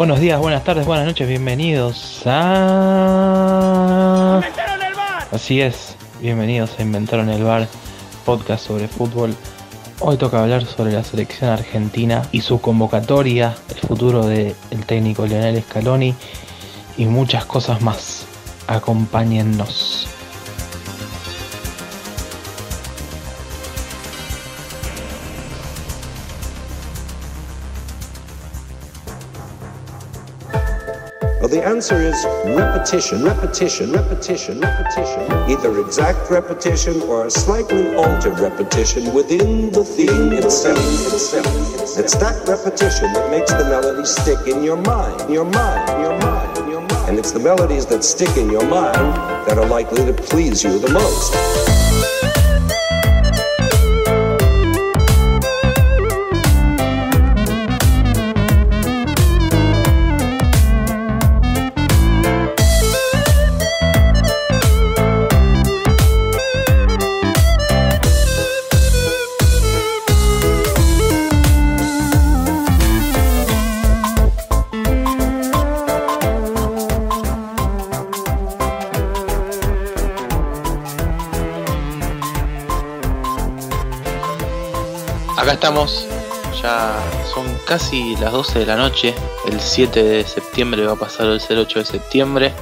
Buenos días, buenas tardes, buenas noches, bienvenidos a... ¡Inventaron el bar! Así es, bienvenidos a Inventaron el Bar, podcast sobre fútbol. Hoy toca hablar sobre la selección argentina y su convocatoria, el futuro del técnico Lionel Scaloni y muchas cosas más. Acompáñennos. Answer is repetition, repetition, repetition, repetition. Either exact repetition or a slightly altered repetition within the theme itself. It's that repetition that makes the melody stick in your mind, your mind, your mind, your mind. And it's the melodies that stick in your mind that are likely to please you the most. Estamos, ya son casi las 12 de la noche, el 7 de septiembre va a pasar el 08 de septiembre.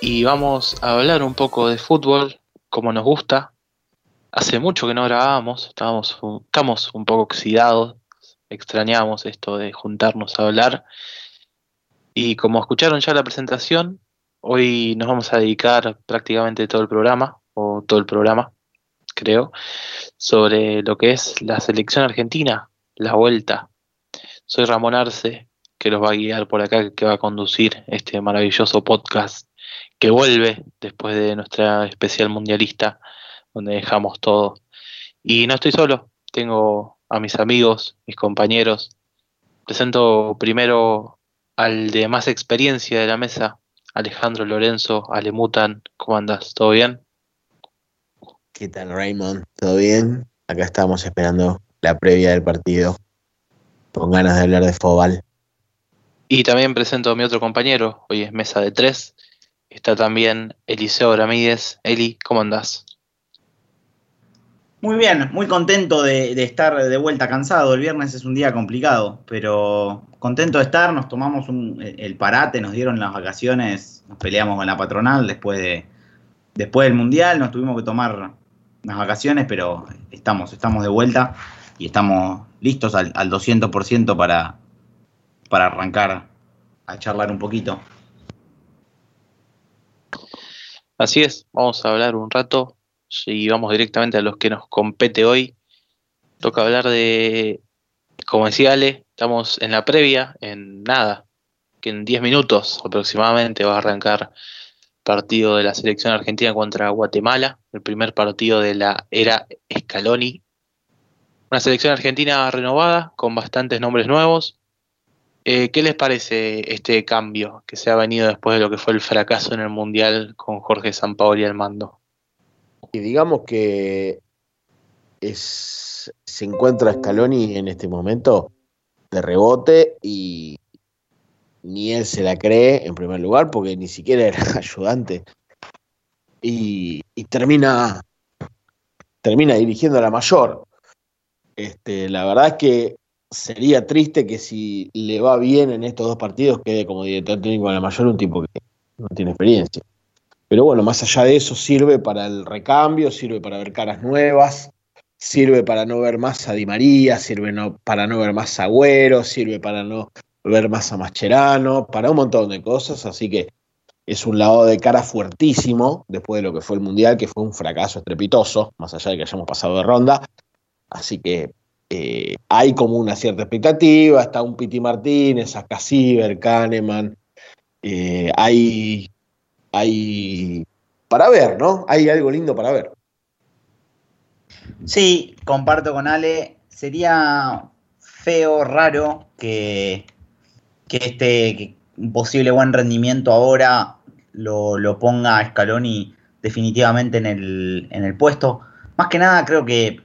Y vamos a hablar un poco de fútbol, como nos gusta. Hace mucho que no grabábamos, estábamos, estamos un poco oxidados, extrañamos esto de juntarnos a hablar. Y como escucharon ya la presentación, hoy nos vamos a dedicar prácticamente todo el programa, o todo el programa, creo, sobre lo que es la selección argentina, la vuelta. Soy Ramón Arce, que los va a guiar por acá, que va a conducir este maravilloso podcast que vuelve después de nuestra especial mundialista, donde dejamos todo. Y no estoy solo, tengo a mis amigos, mis compañeros. Presento primero al de más experiencia de la mesa, Alejandro Lorenzo, Alemutan, ¿cómo andas? ¿Todo bien? ¿Qué tal, Raymond? ¿Todo bien? Acá estamos esperando la previa del partido. Con ganas de hablar de Fobal. Y también presento a mi otro compañero, hoy es mesa de tres. Está también Eliseo Ramírez. Eli, ¿cómo andás? Muy bien, muy contento de, de, estar de vuelta cansado. El viernes es un día complicado, pero contento de estar. Nos tomamos un, el parate, nos dieron las vacaciones, nos peleamos con la patronal después de después del mundial, nos tuvimos que tomar unas vacaciones, pero estamos, estamos de vuelta y estamos listos al, al 200% para, para arrancar a charlar un poquito. Así es, vamos a hablar un rato y vamos directamente a los que nos compete hoy. Toca hablar de, como decía Ale, estamos en la previa, en nada, que en 10 minutos aproximadamente va a arrancar partido de la selección argentina contra Guatemala, el primer partido de la era Scaloni. Una selección argentina renovada, con bastantes nombres nuevos. Eh, ¿Qué les parece este cambio que se ha venido después de lo que fue el fracaso en el Mundial con Jorge Sampaoli al mando? Y digamos que se encuentra Scaloni en este momento de rebote y ni él se la cree en primer lugar porque ni siquiera era ayudante. Y, termina termina dirigiendo a la mayor. Este, la verdad es que sería triste que si le va bien en estos dos partidos quede como director técnico de la mayor un tipo que no tiene experiencia. Pero bueno, más allá de eso sirve para el recambio, sirve para ver caras nuevas, sirve para no ver más a Di María, sirve para no ver más a Agüero, sirve para no ver más a Mascherano, para un montón de cosas, así que es un lado de cara fuertísimo después de lo que fue el Mundial, que fue un fracaso estrepitoso, más allá de que hayamos pasado de ronda, así que eh, hay como una cierta expectativa, está un Piti Martínez, acá Ciber, Kahneman, eh, hay, hay para ver, ¿no? Hay algo lindo para ver. Sí, comparto con Ale, sería feo, raro que que este posible buen rendimiento ahora lo, lo ponga a Scaloni definitivamente en el, en el puesto. Más que nada creo que,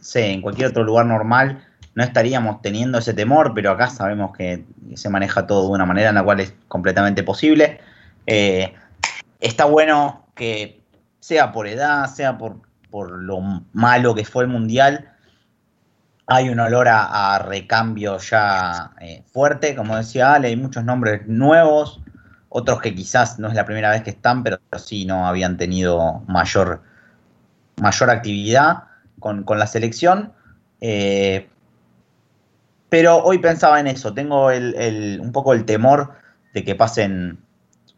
sé, en cualquier otro lugar normal no estaríamos teniendo ese temor, pero acá sabemos que se maneja todo de una manera en la cual es completamente posible. Eh, está bueno que sea por edad, sea por, por, lo malo que fue el Mundial, hay un olor a, recambio ya eh, fuerte, como decía Ale, hay muchos nombres nuevos, otros que quizás no es la primera vez que están, pero sí no habían tenido mayor, mayor actividad con, la selección. Eh, pero hoy pensaba en eso, tengo un poco el temor de que pasen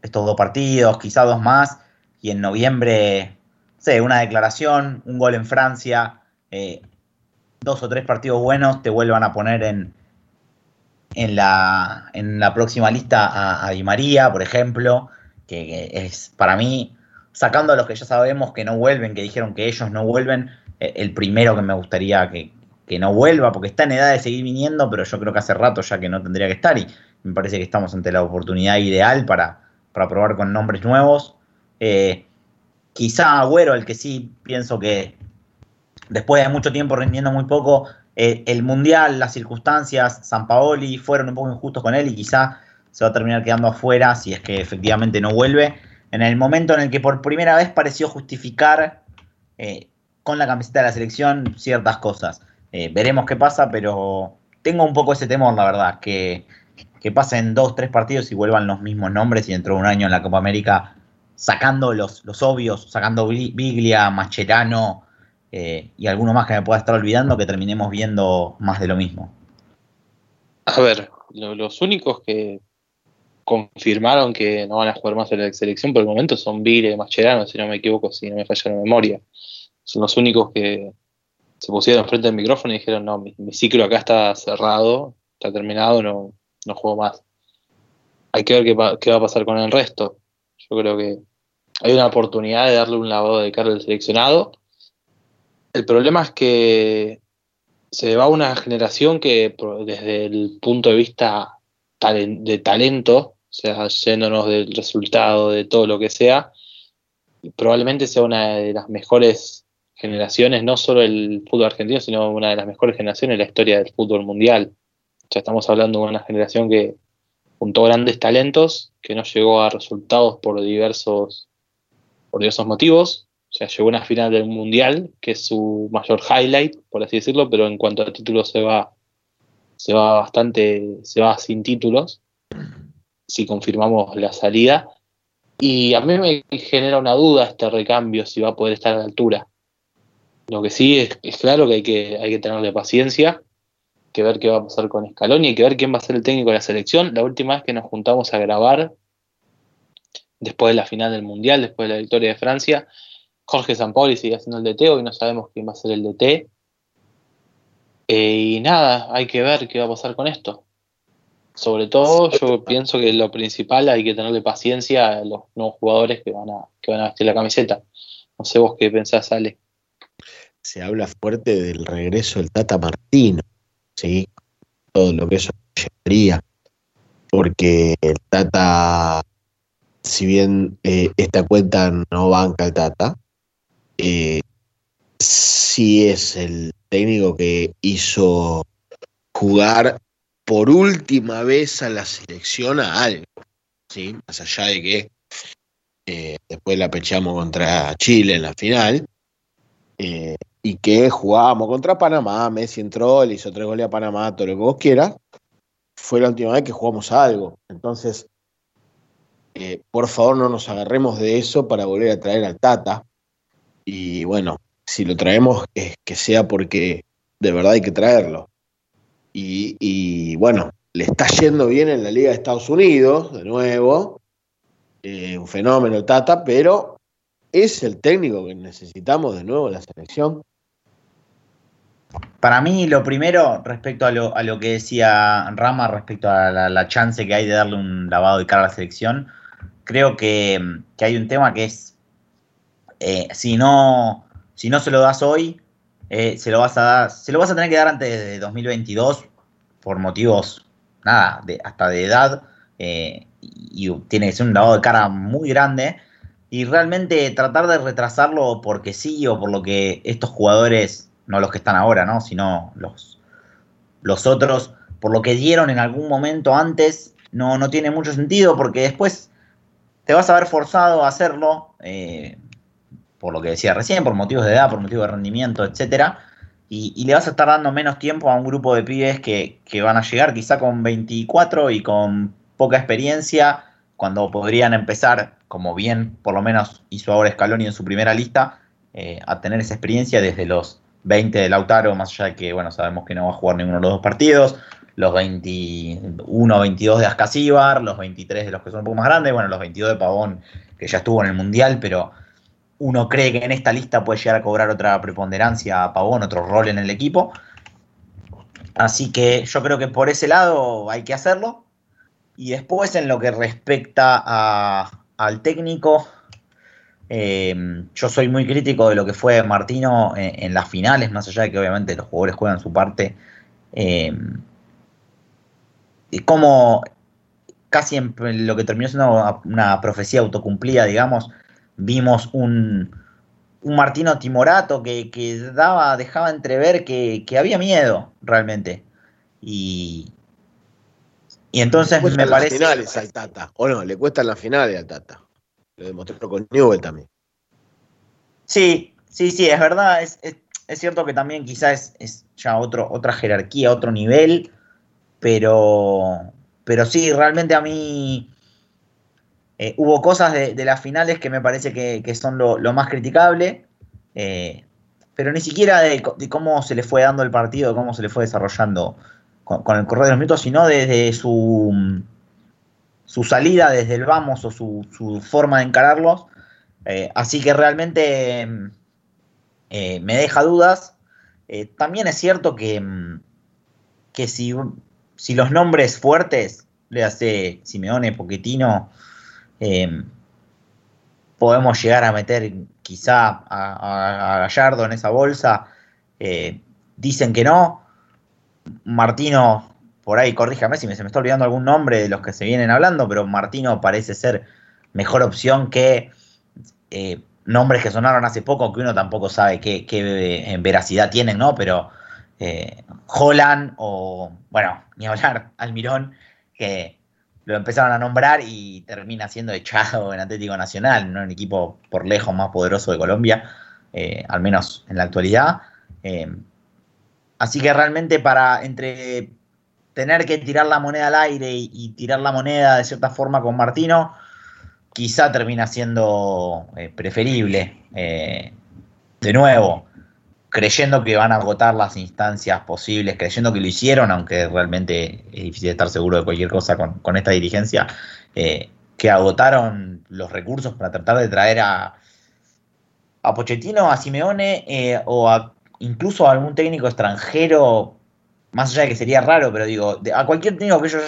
estos dos partidos, quizá dos más, y en noviembre, sé, una declaración, un gol en Francia, eh, dos o tres partidos buenos te vuelvan a poner en, en, la, en la próxima lista a, Di María, por ejemplo, que, es para mí, sacando a los que ya sabemos que no vuelven, que dijeron que ellos no vuelven, eh, el primero que me gustaría que, que no vuelva, porque está en edad de seguir viniendo, pero yo creo que hace rato ya que no tendría que estar y me parece que estamos ante la oportunidad ideal para, para probar con nombres nuevos. Eh, quizá Agüero, el que sí pienso que después de mucho tiempo rindiendo muy poco, eh, el Mundial, las circunstancias, San Paoli fueron un poco injustos con él y quizá se va a terminar quedando afuera si es que efectivamente no vuelve. En el momento en el que por primera vez pareció justificar eh, con la camiseta de la selección ciertas cosas. veremos qué pasa, pero tengo un poco ese temor, la verdad, que, que pasen dos, tres partidos y vuelvan los mismos nombres y dentro de un año en la Copa América sacando los, los obvios, sacando Biglia, Macherano eh, y alguno más que me pueda estar olvidando, que terminemos viendo más de lo mismo. A ver, los únicos que confirmaron que no van a jugar más en la selección por el momento son Biglia y Macherano, si no me equivoco, si no me falla la memoria. Son los únicos que se pusieron frente al micrófono y dijeron, no, mi ciclo acá está cerrado, está terminado, no, no juego más. Hay que ver qué, va a pasar con el resto. Yo creo que hay una oportunidad de darle un lavado de cara al seleccionado. El problema es que se va una generación que desde el punto de vista de talento, o sea, yéndonos del resultado, de todo lo que sea, probablemente sea una de las mejores generaciones, no solo el fútbol argentino, sino una de las mejores generaciones en la historia del fútbol mundial. Ya estamos hablando de una generación que juntó grandes talentos, que no llegó a resultados por diversos, por diversos motivos. O sea, llegó a una final del Mundial, que es su mayor highlight, por así decirlo, pero en cuanto a títulos se va, se va bastante, se va sin títulos, si confirmamos la salida. Y a mí me genera una duda este recambio, si va a poder estar a la altura. Lo que sí es, claro que hay, que hay que tenerle paciencia que ver qué va a pasar con Scaloni, hay que ver quién va a ser el técnico de la selección. La última vez que nos juntamos a grabar, después de la final del Mundial, después de la victoria de Francia, Jorge Sampaoli sigue haciendo el DT, hoy no sabemos quién va a ser el DT. Eh, y nada, hay que ver qué va a pasar con esto. Sobre todo, yo pienso que lo principal hay que tenerle paciencia a los nuevos jugadores que van a, que van a vestir la camiseta. No sé vos qué pensás, Ale. Se habla fuerte del regreso del Tata Martino. ¿sí? Todo lo que eso llevaría. Porque el Tata, si bien eh, esta cuenta no banca el Tata, eh, sí es el técnico que hizo jugar por última vez a la selección a algo, ¿sí? Más allá de que eh, después la pechamos contra Chile en la final, eh, y que jugábamos contra Panamá, Messi entró, le hizo tres goles a Panamá, todo lo que vos quieras, fue la última vez que jugamos algo. Entonces, por favor no nos agarremos de eso para volver a traer al Tata. Y bueno, si lo traemos es que sea porque de verdad hay que traerlo. Y, bueno, le está yendo bien en la Liga de Estados Unidos, de nuevo, eh, un fenómeno Tata, pero es el técnico que necesitamos de nuevo en la selección. Para mí, lo primero, respecto a lo, a lo que decía Rama, respecto a la, chance que hay de darle un lavado de cara a la selección, creo que, hay un tema que es, eh, si, no, si no se lo das hoy, eh, se, lo vas a dar, se lo vas a tener que dar antes de 2022 por motivos, nada, hasta de edad, eh, y tiene que ser un lavado de cara muy grande, y realmente tratar de retrasarlo porque sí o por lo que estos jugadores no los que están ahora, ¿no? Sino los, los otros, por lo que dieron en algún momento antes, no, no tiene mucho sentido porque después te vas a ver forzado a hacerlo, por lo que decía recién, por motivos de edad, por motivos de rendimiento, etcétera. Y, le vas a estar dando menos tiempo a un grupo de pibes que, que van a llegar quizá con 24 y con poca experiencia, cuando podrían empezar, como bien por lo menos hizo ahora Scaloni en su primera lista, eh, a tener esa experiencia desde los 20 de Lautaro, más allá de que, bueno, sabemos que no va a jugar ninguno de los dos partidos, los 21 22 de Ascasíbar, los 23 de los que son un poco más grandes, bueno, los 22 de Pavón, que ya estuvo en el Mundial, pero uno cree que en esta lista puede llegar a cobrar otra preponderancia a Pavón, otro rol en el equipo. Así que yo creo que por ese lado hay que hacerlo. Y después en lo que respecta al técnico, em, yo soy muy crítico de lo que fue Martino en, las finales, más allá de que obviamente los jugadores juegan su parte. Em, y como casi en lo que terminó siendo una, profecía autocumplida, digamos, vimos un, un Martino timorato que, daba, dejaba entrever que, que había miedo realmente. Y, y entonces me parece. Las finales al Tata. O no, le cuestan las finales al Tata. Lo demostró con Newell también. Sí, sí, sí, es verdad. Es, cierto que también quizás es, ya otro, otra jerarquía, otro nivel. Pero, pero sí, realmente a mí eh, hubo cosas de, las finales que me parece que, son lo, más criticable. Eh, pero ni siquiera de, de, cómo se le fue dando el partido, cómo se le fue desarrollando con, el correr de los minutos, sino desde su, su salida, desde el vamos o su, forma de encararlos. Eh, así que realmente eh, me deja dudas. También es cierto que, que si, si, los nombres fuertes, le hace Simeone, Poquetino, podemos llegar a meter quizá a, Gallardo en esa bolsa, dicen que no. Martino, por ahí, corríjame si me, se me está olvidando algún nombre de los que se vienen hablando, pero Martino parece ser mejor opción que eh, nombres que sonaron hace poco, que uno tampoco sabe qué, qué veracidad tienen, ¿no? Pero eh, Holland o, bueno, ni hablar, Almirón, que lo empezaron a nombrar y termina siendo echado en Atlético Nacional, ¿no? Un equipo por lejos más poderoso de Colombia, eh, al menos en la actualidad. Así que realmente para entre tener que tirar la moneda al aire y, tirar la moneda de cierta forma con Martino, quizá termina siendo eh, preferible. Eh, de nuevo, creyendo que van a agotar las instancias posibles, creyendo que lo hicieron, aunque realmente es difícil estar seguro de cualquier cosa con, esta dirigencia, eh, que agotaron los recursos para tratar de traer a, a Pochettino, a Simeone o a incluso a algún técnico extranjero, más allá de que sería raro, pero digo, a cualquier técnico que ellos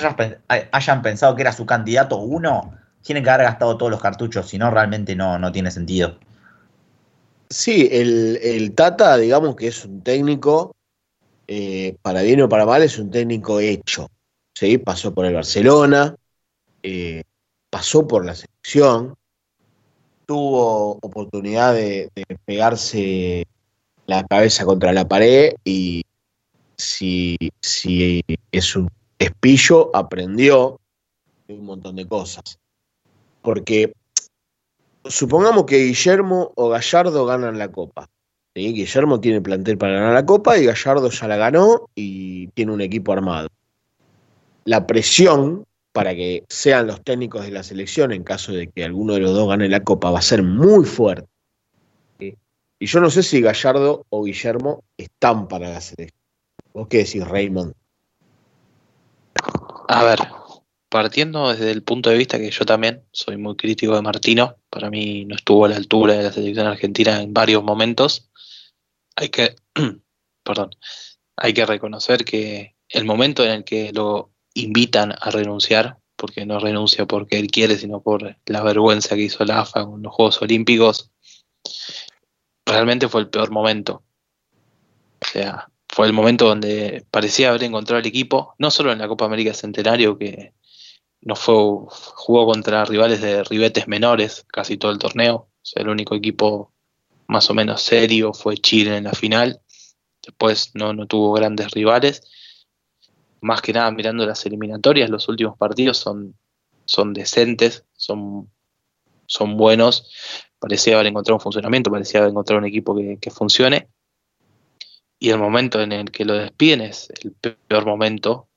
hayan, pensado que era su candidato uno, tienen que haber gastado todos los cartuchos, si no, realmente no, no tiene sentido. Sí, el, Tata, digamos que es un técnico, eh, para bien o para mal, es un técnico hecho. ¿sí? Pasó por el Barcelona, eh, pasó por la selección, tuvo oportunidad de pegarse la cabeza contra la pared y si, si es un espillo, aprendió un montón de cosas. Porque supongamos que Guillermo o Gallardo ganan la copa. Guillermo tiene plantel para ganar la copa y Gallardo ya la ganó y tiene un equipo armado. La presión para que sean los técnicos de la selección en caso de que alguno de los dos gane la copa va a ser muy fuerte. Y yo no sé si Gallardo o Guillermo están para la selección. ¿Vos qué decís, Raymond? A ver, partiendo desde el punto de vista que yo también soy muy crítico de Martino, para mí no estuvo a la altura de la selección argentina en varios momentos. Hay que, perdón, hay que reconocer que el momento en el que lo invitan a renunciar, porque no renuncia porque él quiere, sino por la vergüenza que hizo la AFA con los Juegos Olímpicos, realmente fue el peor momento. O sea, fue el momento donde parecía haber encontrado el equipo, no solo en la Copa América Centenario, que no fue, jugó contra rivales de ribetes menores casi todo el torneo. O sea, el único equipo más o menos serio fue Chile en la final. Después no, no tuvo grandes rivales. más que nada mirando las eliminatorias, los últimos partidos son, son decentes, son, son buenos. Parecía haber encontrado un funcionamiento, parecía haber encontrado un equipo que, que funcione. Y el momento en el que lo despiden es el peor momento.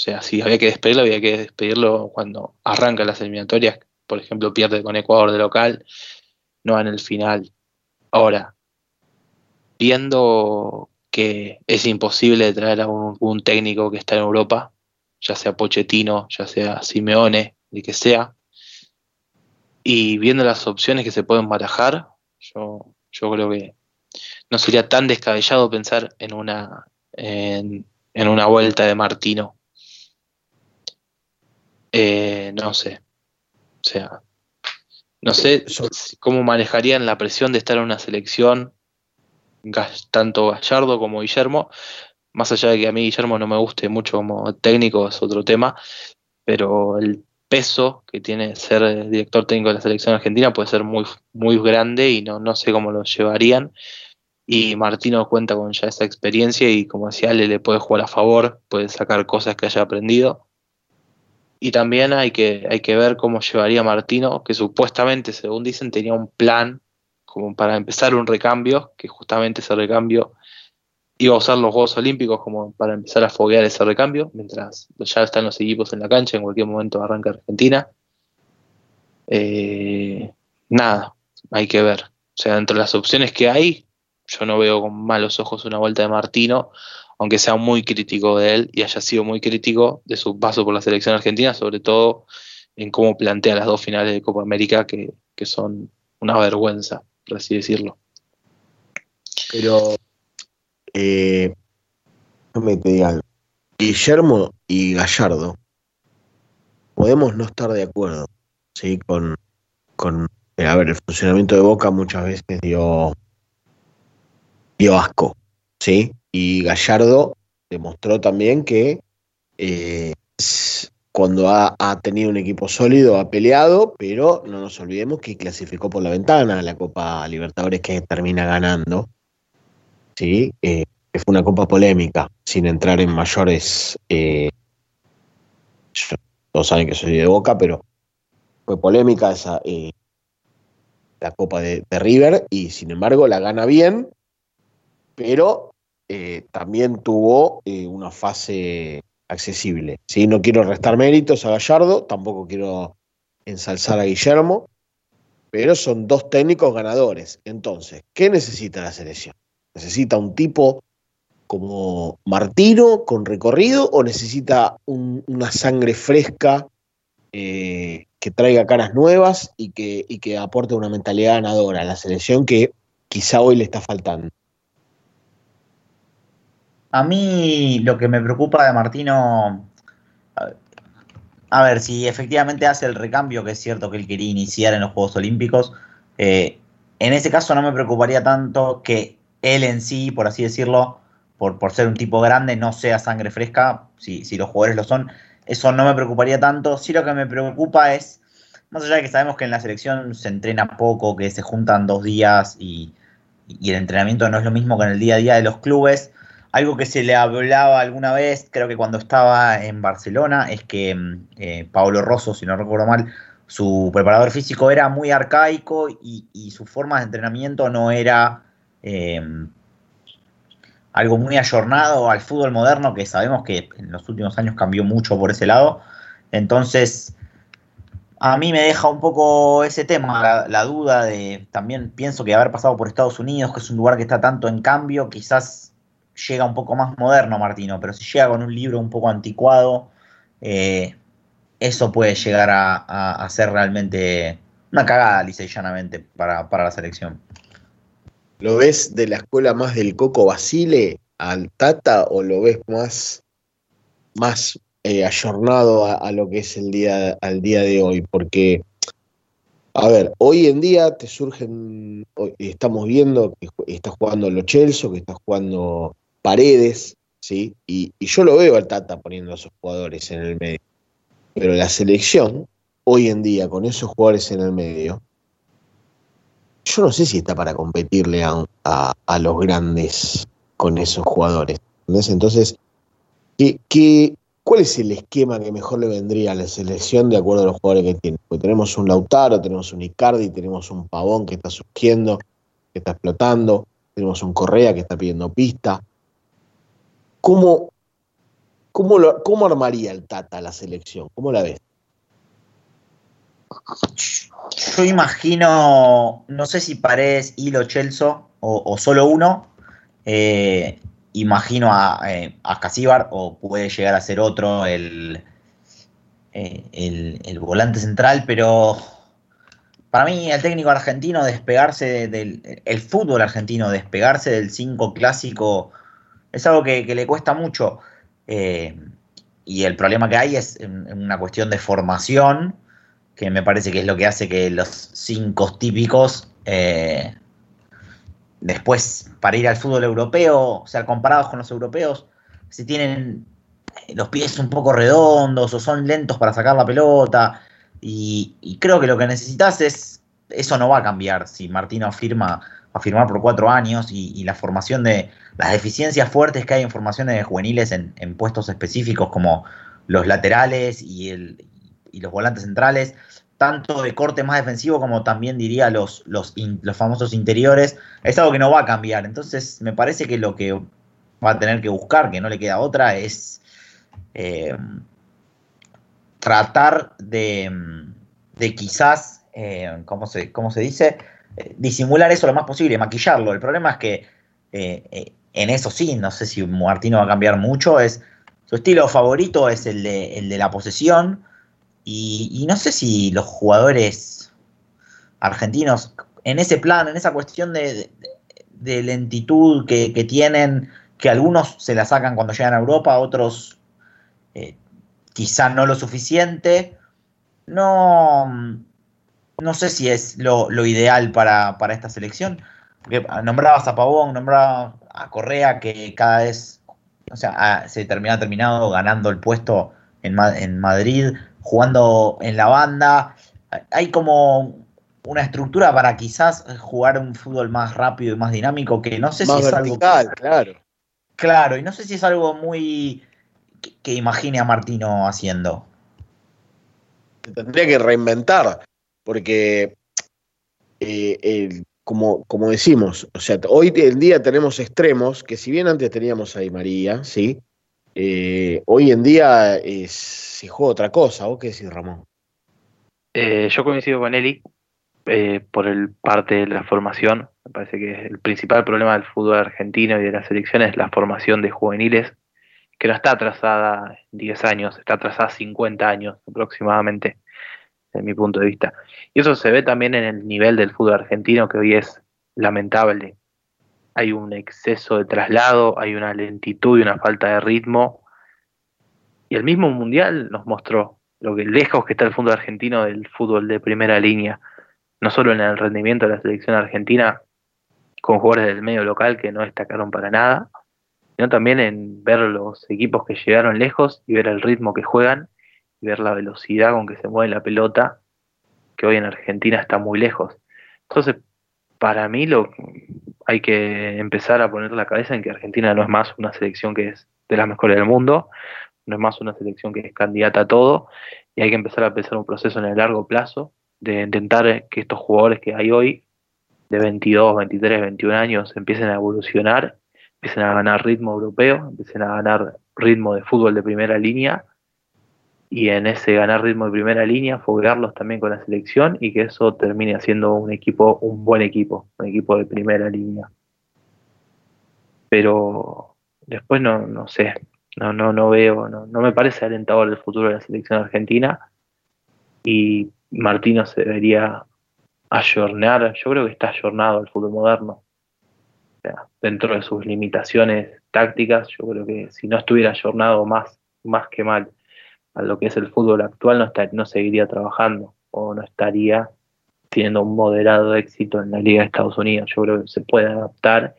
O sea, si había que despedirlo, había que despedirlo cuando arrancan las eliminatorias. Por ejemplo, pierde con Ecuador de local, no en el final. Ahora, viendo que es imposible traer a un, técnico que está en Europa, ya sea Pochettino, ya sea Simeone, el que sea, y viendo las opciones que se pueden barajar, yo, yo creo que no sería tan descabellado pensar en una, en, una vuelta de Martino. Eh, no sé. O sea, no sé cómo manejarían la presión de estar en una selección tanto Gallardo como Guillermo, más allá de que a mí Guillermo no me guste mucho como técnico, es otro tema, pero el peso que tiene ser director técnico de la selección argentina puede ser muy, muy grande y no, no sé cómo lo llevarían. Y Martino cuenta con ya esa experiencia y como decía, le, le puede jugar a favor, puede sacar cosas que haya aprendido. Y también hay que, hay que ver cómo llevaría Martino, que supuestamente, según dicen, tenía un plan como para empezar un recambio, que justamente ese recambio iba a usar los Juegos Olímpicos como para empezar a foguear ese recambio, mientras ya están los equipos en la cancha, en cualquier momento arranca Argentina. Eh, nada, hay que ver. O sea, entre las opciones que hay, yo no veo con malos ojos una vuelta de Martino, aunque sea muy crítico de él y haya sido muy crítico de su paso por la selección argentina, sobre todo en cómo plantea las dos finales de Copa América, que, que son una vergüenza por así decirlo. Pero, eh, me te diga Guillermo y Gallardo, podemos no estar de acuerdo, ¿sí? Con, con eh, a ver, el funcionamiento de Boca muchas veces dio, dio asco, ¿sí? Y Gallardo demostró también que eh, cuando ha, tenido un equipo sólido, ha peleado, pero no nos olvidemos que clasificó por la ventana la Copa Libertadores que termina ganando. ¿sí? Eh, fue una copa polémica, sin entrar en mayores. Eh, todos saben que soy de boca, pero fue polémica esa. Eh, la Copa de, River y sin embargo la gana bien, pero también tuvo una fase accesible. ¿sí? No quiero restar méritos a Gallardo, tampoco quiero ensalzar a Guillermo, pero son dos técnicos ganadores. Entonces, ¿qué necesita la selección? ¿Necesita un tipo como Martino con recorrido o necesita una sangre fresca eh, que traiga caras nuevas y que aporte una mentalidad ganadora a la selección que quizá hoy le está faltando? A mí lo que me preocupa de Martino, a ver, si efectivamente hace el recambio, que es cierto que él quería iniciar en los Juegos Olímpicos, eh, en ese caso no me preocuparía tanto que él en sí, por así decirlo, por, por ser un tipo grande, no sea sangre fresca, si, si los jugadores lo son, eso no me preocuparía tanto. Sí lo que me preocupa es, más allá de que sabemos que en la selección se entrena poco, que se juntan dos días y, y el entrenamiento no es lo mismo que en el día a día de los clubes, algo que se le hablaba alguna vez, creo que cuando estaba en Barcelona, es que mm, eh, Pablo Rosso, si no recuerdo mal, su preparador físico era muy arcaico y, su forma de entrenamiento no era em, algo muy ayornado al fútbol moderno, que sabemos que en los últimos años cambió mucho por ese lado. Entonces, a mí me deja un poco ese tema, la, duda de, también pienso que haber pasado por Estados Unidos, que es un lugar que está tanto en cambio, quizás llega un poco más moderno Martino, pero si llega con un libro un poco anticuado, eh, eso puede llegar a, ser realmente una cagada, lisa llanamente, para, la selección. ¿Lo ves de la escuela más del Coco Basile al Tata o lo ves más, más eh, a, lo que es el día, al día de hoy? Porque, a ver, hoy en día te surgen, estamos viendo que está jugando Lo Chelso, que está jugando Paredes, ¿sí? Y, yo lo veo al Tata poniendo a esos jugadores en el medio. Pero la selección, hoy en día, con esos jugadores en el medio, yo no sé si está para competirle a, los grandes con esos jugadores. Entonces, ¿Qué, cuál es el esquema que mejor le vendría a la selección de acuerdo a los jugadores que tiene? Porque tenemos un Lautaro, tenemos un Icardi, tenemos un Pavón que está surgiendo, que está explotando, tenemos un Correa que está pidiendo pista. ¿Cómo, cómo, cómo armaría el Tata la selección? ¿Cómo la ves? Yo imagino, no sé si Paredes, Hilo, Chelso o, o solo uno. Eh, imagino a, eh, a Casíbar o puede llegar a ser otro el, eh, el, volante central, pero para mí el técnico argentino despegarse del el fútbol argentino, despegarse del 5 clásico es algo que, le cuesta mucho. y el problema que hay es una cuestión de formación que me parece que es lo que hace que los cinco típicos, eh, después para ir al fútbol europeo, o sea, comparados con los europeos, si tienen los pies un poco redondos o son lentos para sacar la pelota, y, creo que lo que necesitas es, eso no va a cambiar si Martino afirma a firmar por cuatro años y, la formación de las deficiencias fuertes que hay en formaciones de juveniles en, puestos específicos como los laterales y, el, y los volantes centrales, tanto de corte más defensivo como también diría los, los, los, famosos interiores, es algo que no va a cambiar. Entonces me parece que lo que va a tener que buscar, que no le queda otra, es eh, tratar de, de quizás, eh, ¿cómo, se, ¿cómo, se, dice? Eh, disimular eso lo más posible, maquillarlo. El problema es que en eso sí, no sé si Martino va a cambiar mucho, es su estilo favorito es el de, el de la posesión y, no sé si los jugadores argentinos, en ese plan, en esa cuestión de, lentitud que, tienen, que algunos se la sacan cuando llegan a Europa, otros eh, quizá no lo suficiente, no, no sé si es lo, ideal para, esta selección. Nombrabas a Pavón, nombrabas a Correa, que cada vez, o sea, se termina terminado ganando el puesto en, en Madrid jugando en la banda. Hay como una estructura para quizás jugar un fútbol más rápido y más dinámico que no sé si es algo. claro. Claro, y no sé si es algo muy que, imagine a Martino haciendo. tendría que reinventar, porque eh, como, decimos, o sea, hoy en día tenemos extremos, que si bien antes teníamos a Di María, ¿sí? Eh, hoy en día es, se juega otra cosa. ¿Vos qué decís, Ramón? Eh, yo coincido con Eli eh, por el parte de la formación. Me parece que el principal problema del fútbol argentino y de las selecciones es la formación de juveniles, que no está atrasada 10 años, está atrasada 50 años aproximadamente, desde mi punto de vista. Y eso se ve también en el nivel del fútbol argentino, que hoy es lamentable hay un exceso de traslado, hay una lentitud y una falta de ritmo. Y el mismo Mundial nos mostró lo que lejos que está el fútbol argentino del fútbol de primera línea, no solo en el rendimiento de la selección argentina con jugadores del medio local que no destacaron para nada, sino también en ver los equipos que llegaron lejos y ver el ritmo que juegan y ver la velocidad con que se mueve la pelota, que hoy en Argentina está muy lejos. Entonces, para mí lo hay que empezar a poner la cabeza en que Argentina no es más una selección que es de las mejores del mundo, no es más una selección que es candidata a todo, y hay que empezar a empezar un proceso en el largo plazo de intentar que estos jugadores que hay hoy, de 22, 23, 21 años, empiecen a evolucionar, empiecen a ganar ritmo europeo, empiecen a ganar ritmo de fútbol de primera línea y en ese ganar ritmo de primera línea, foguearlos también con la selección y que eso termine siendo un equipo, un buen equipo, un equipo de primera línea. Pero después no, no sé, no, no, no veo, no, no me parece alentador el futuro de la selección argentina y Martino se debería ayornar, yo creo que está ayornado el fútbol moderno. dentro de sus limitaciones tácticas, yo creo que si no estuviera ayornado más, más que mal a lo que es el fútbol actual no, no seguiría trabajando o no estaría teniendo un moderado éxito en la Liga de Estados Unidos. Yo creo que se puede adaptar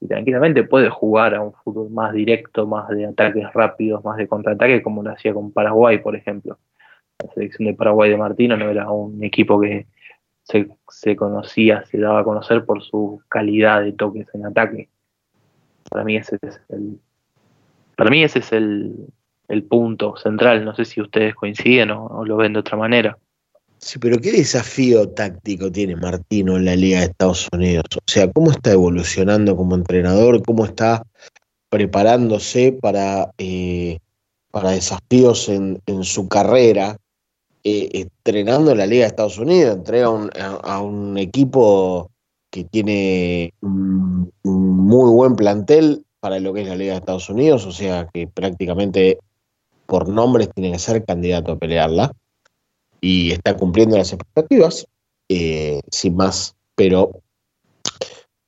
y tranquilamente puede jugar a un fútbol más directo, más de ataques rápidos, más de contraataque, como lo hacía con Paraguay, por ejemplo. La selección de Paraguay de Martino no era un equipo que se, se conocía, se daba a conocer por su calidad de toques en ataque. Para mí ese es el, Para mí ese es el, punto central. No sé si ustedes coinciden o, lo ven de otra manera. Sí, pero ¿qué desafío táctico tiene Martino en la Liga de Estados Unidos? O sea, ¿cómo está evolucionando como entrenador? ¿Cómo está preparándose para, eh, para desafíos en, su carrera? Eh, entrenando en la Liga de Estados Unidos, entrega a, un equipo que tiene un muy buen plantel para lo que es la Liga de Estados Unidos, o sea que prácticamente por nombres tiene que ser candidato a pelearla y está cumpliendo las expectativas, eh, sin más, pero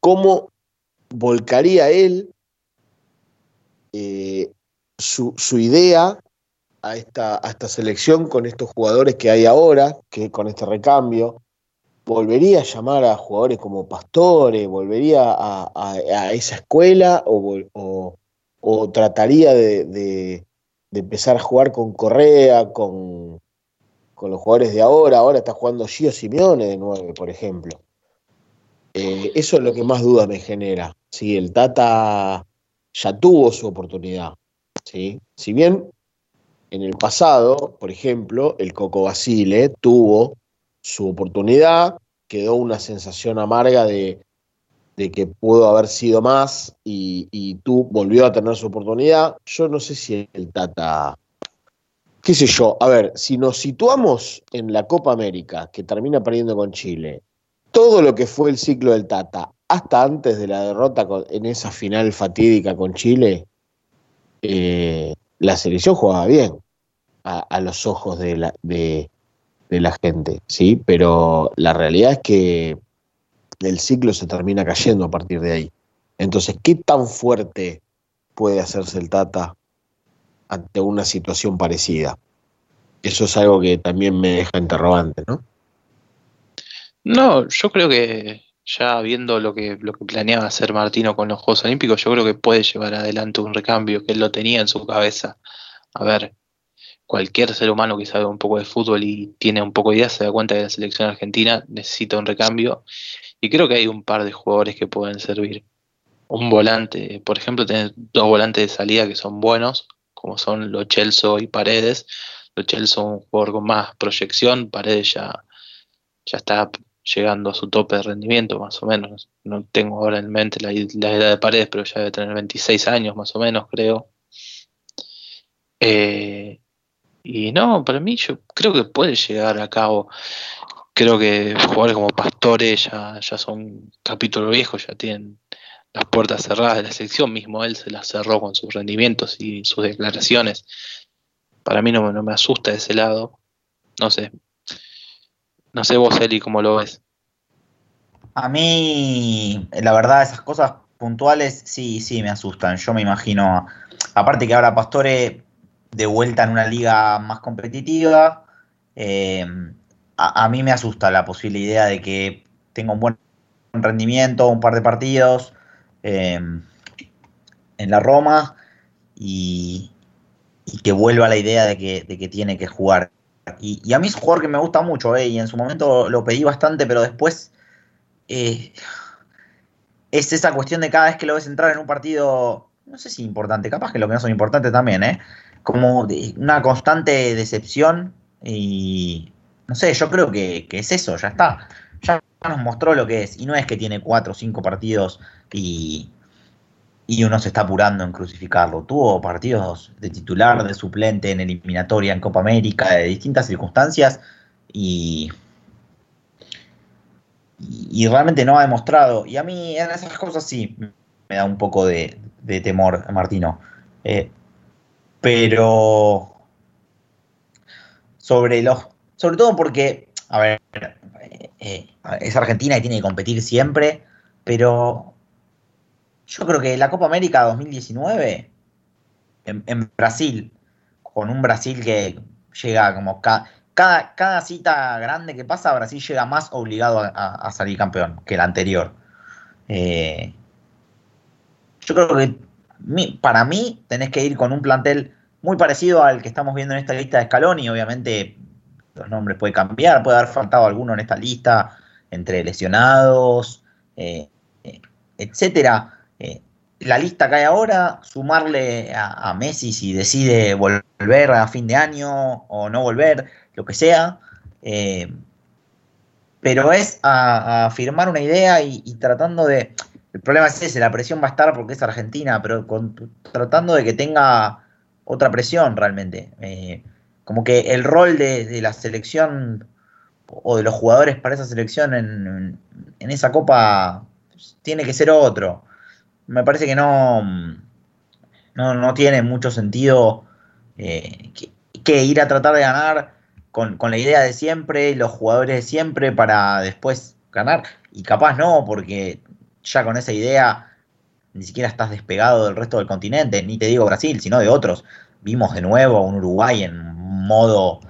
¿cómo volcaría él eh, su, idea a esta, selección con estos jugadores que hay ahora, que con este recambio? volvería a llamar a jugadores como Pastore, volvería a, esa escuela o, trataría de, empezar a jugar con Correa, con, los jugadores de ahora. Ahora está jugando Gio Simeone de nueve, por ejemplo. Eh, eso es lo que más duda me genera. Sí, el Tata ya tuvo su oportunidad. ¿sí? Si bien en el pasado, por ejemplo, el Coco Basile tuvo su oportunidad, quedó una sensación amarga de, que pudo haber sido más y, tú volvió a tener su oportunidad. Yo no sé si el Tata, qué sé yo, a ver, si nos situamos en la Copa América, que termina perdiendo con Chile, todo lo que fue el ciclo del Tata, hasta antes de la derrota en esa final fatídica con Chile, eh, la selección jugaba bien a, los ojos de, la, de, de la gente, ¿sí? Pero la realidad es que el ciclo se termina cayendo a partir de ahí. Entonces, ¿qué tan fuerte puede hacerse el Tata ante una situación parecida? Eso es algo que también me deja interrogante, ¿no? No, yo creo que ya viendo lo que, lo que planeaba hacer Martino con los Juegos Olímpicos, yo creo que puede llevar adelante un recambio, que él lo tenía en su cabeza. A ver, cualquier ser humano que sabe un poco de fútbol y tiene un poco de idea se da cuenta que la selección argentina necesita un recambio y creo que hay un par de jugadores que pueden servir. Un volante, por ejemplo, tener dos volantes de salida que son buenos, como son Lo Chelso y Paredes. Lo Chelso un jugador con más proyección, Paredes ya, ya está llegando a su tope de rendimiento, más o menos. No tengo ahora en mente la, la edad de Paredes, pero ya debe tener 26 años, más o menos, creo. Eh, y no, para mí yo creo que puede llegar a cabo. Creo que jugadores como Pastore ya, ya son capítulo viejo, ya tienen las puertas cerradas de la selección. Mismo él se las cerró con sus rendimientos y sus declaraciones. Para mí no, no me asusta de ese lado. No sé. No sé vos, Eli, cómo lo ves. A mí, la verdad, esas cosas puntuales sí, sí me asustan. Yo me imagino, aparte que ahora Pastore de vuelta en una liga más competitiva. Eh, a, mí me asusta la posible idea de que tenga un buen rendimiento, un par de partidos eh, en la Roma y, que vuelva la idea de que, tiene que jugar. Y, a mí es un jugador que me gusta mucho, eh, y en su momento lo pedí bastante, pero después es esa cuestión de cada vez que lo ves entrar en un partido, no sé si importante, capaz que lo que no son importantes también, ¿eh? como una constante decepción y no sé, yo creo que, es eso, ya está. Ya nos mostró lo que es. Y no es que tiene cuatro o cinco partidos y, y uno se está apurando en crucificarlo. Tuvo partidos de titular, de suplente en eliminatoria, en Copa América, de distintas circunstancias y, y, realmente no ha demostrado. Y a mí en esas cosas sí me da un poco de, temor, Martino. Eh, pero sobre los. Sobre todo porque, a ver, eh, es Argentina y tiene que competir siempre, pero yo creo que la Copa América 2019 en, Brasil, con un Brasil que llega como cada, cada, cita grande que pasa, Brasil llega más obligado a, salir campeón que el anterior. Eh, yo creo que para mí tenés que ir con un plantel muy parecido al que estamos viendo en esta lista de Scaloni. Obviamente los nombres pueden cambiar, puede haber faltado alguno en esta lista entre lesionados, eh, etcétera. Eh, la lista que hay ahora, sumarle a, Messi si decide volver a fin de año o no volver, lo que sea. Eh, pero es a, firmar una idea y, tratando de... El problema es ese, la presión va a estar porque es Argentina, pero tratando de que tenga otra presión realmente. Como que el rol de, la selección o de los jugadores para esa selección en, esa copa tiene que ser otro. Me parece que no, no, tiene mucho sentido eh, que, ir a tratar de ganar con, la idea de siempre, los jugadores de siempre para después ganar. Y capaz no, porque ya con esa idea ni siquiera estás despegado del resto del continente, ni te digo Brasil, sino de otros. Vimos de nuevo un Uruguay en modo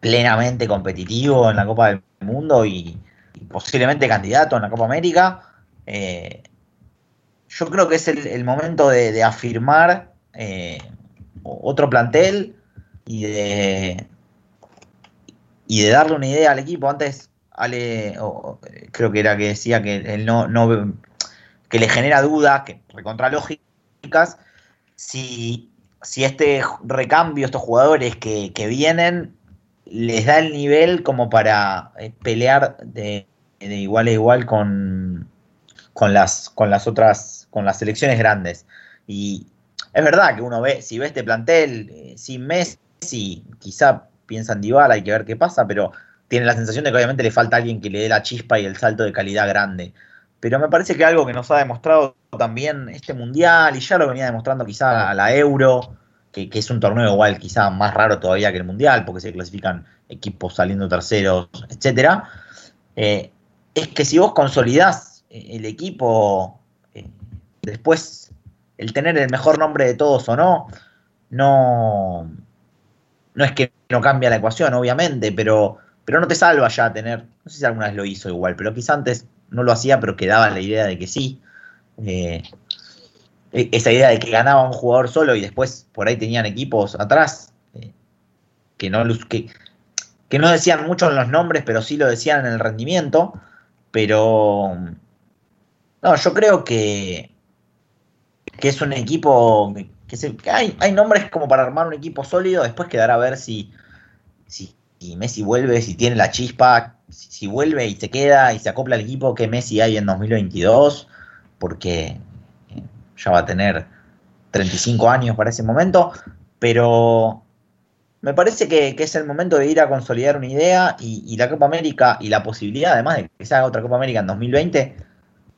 plenamente competitivo en la Copa del Mundo y, posiblemente candidato en la Copa América. Eh, yo creo que es el, momento de, afirmar eh, otro plantel y de, y de darle una idea al equipo. Antes Ale, creo que era que decía que él no, no que le genera dudas, que recontra lógicas, si, si este recambio, estos jugadores que, vienen, les da el nivel como para eh, pelear de, igual a igual con, con, las, con las otras, con las selecciones grandes. Y es verdad que uno ve, si ve este plantel eh, sin Messi, quizá piensa en Dybala, hay que ver qué pasa, pero tiene la sensación de que obviamente le falta alguien que le dé la chispa y el salto de calidad grande. Pero me parece que algo que nos ha demostrado también este mundial, y ya lo venía demostrando quizá a la Euro, que, es un torneo igual quizá más raro todavía que el mundial, porque se clasifican equipos saliendo terceros, etcétera, eh, es que si vos consolidás eh, el equipo, eh, después el tener el mejor nombre de todos o no, no, no es que no cambia la ecuación, obviamente, pero, pero no te salva ya tener, no sé si alguna vez lo hizo igual, pero quizá antes no lo hacía, pero quedaba la idea de que sí. Eh, e, esa idea de que ganaba un jugador solo y después por ahí tenían equipos atrás eh, que, no, que, que no decían mucho en los nombres, pero sí lo decían en el rendimiento. Pero no, yo creo que, que es un equipo que, hay, hay, nombres como para armar un equipo sólido, después quedará a ver si, si, Messi vuelve, si tiene la chispa, si, vuelve y se queda y se acopla al equipo que Messi hay en 2022, porque eh, ya va a tener 35 años para ese momento, pero me parece que, es el momento de ir a consolidar una idea y, la Copa América y la posibilidad, además de que se haga otra Copa América en 2020,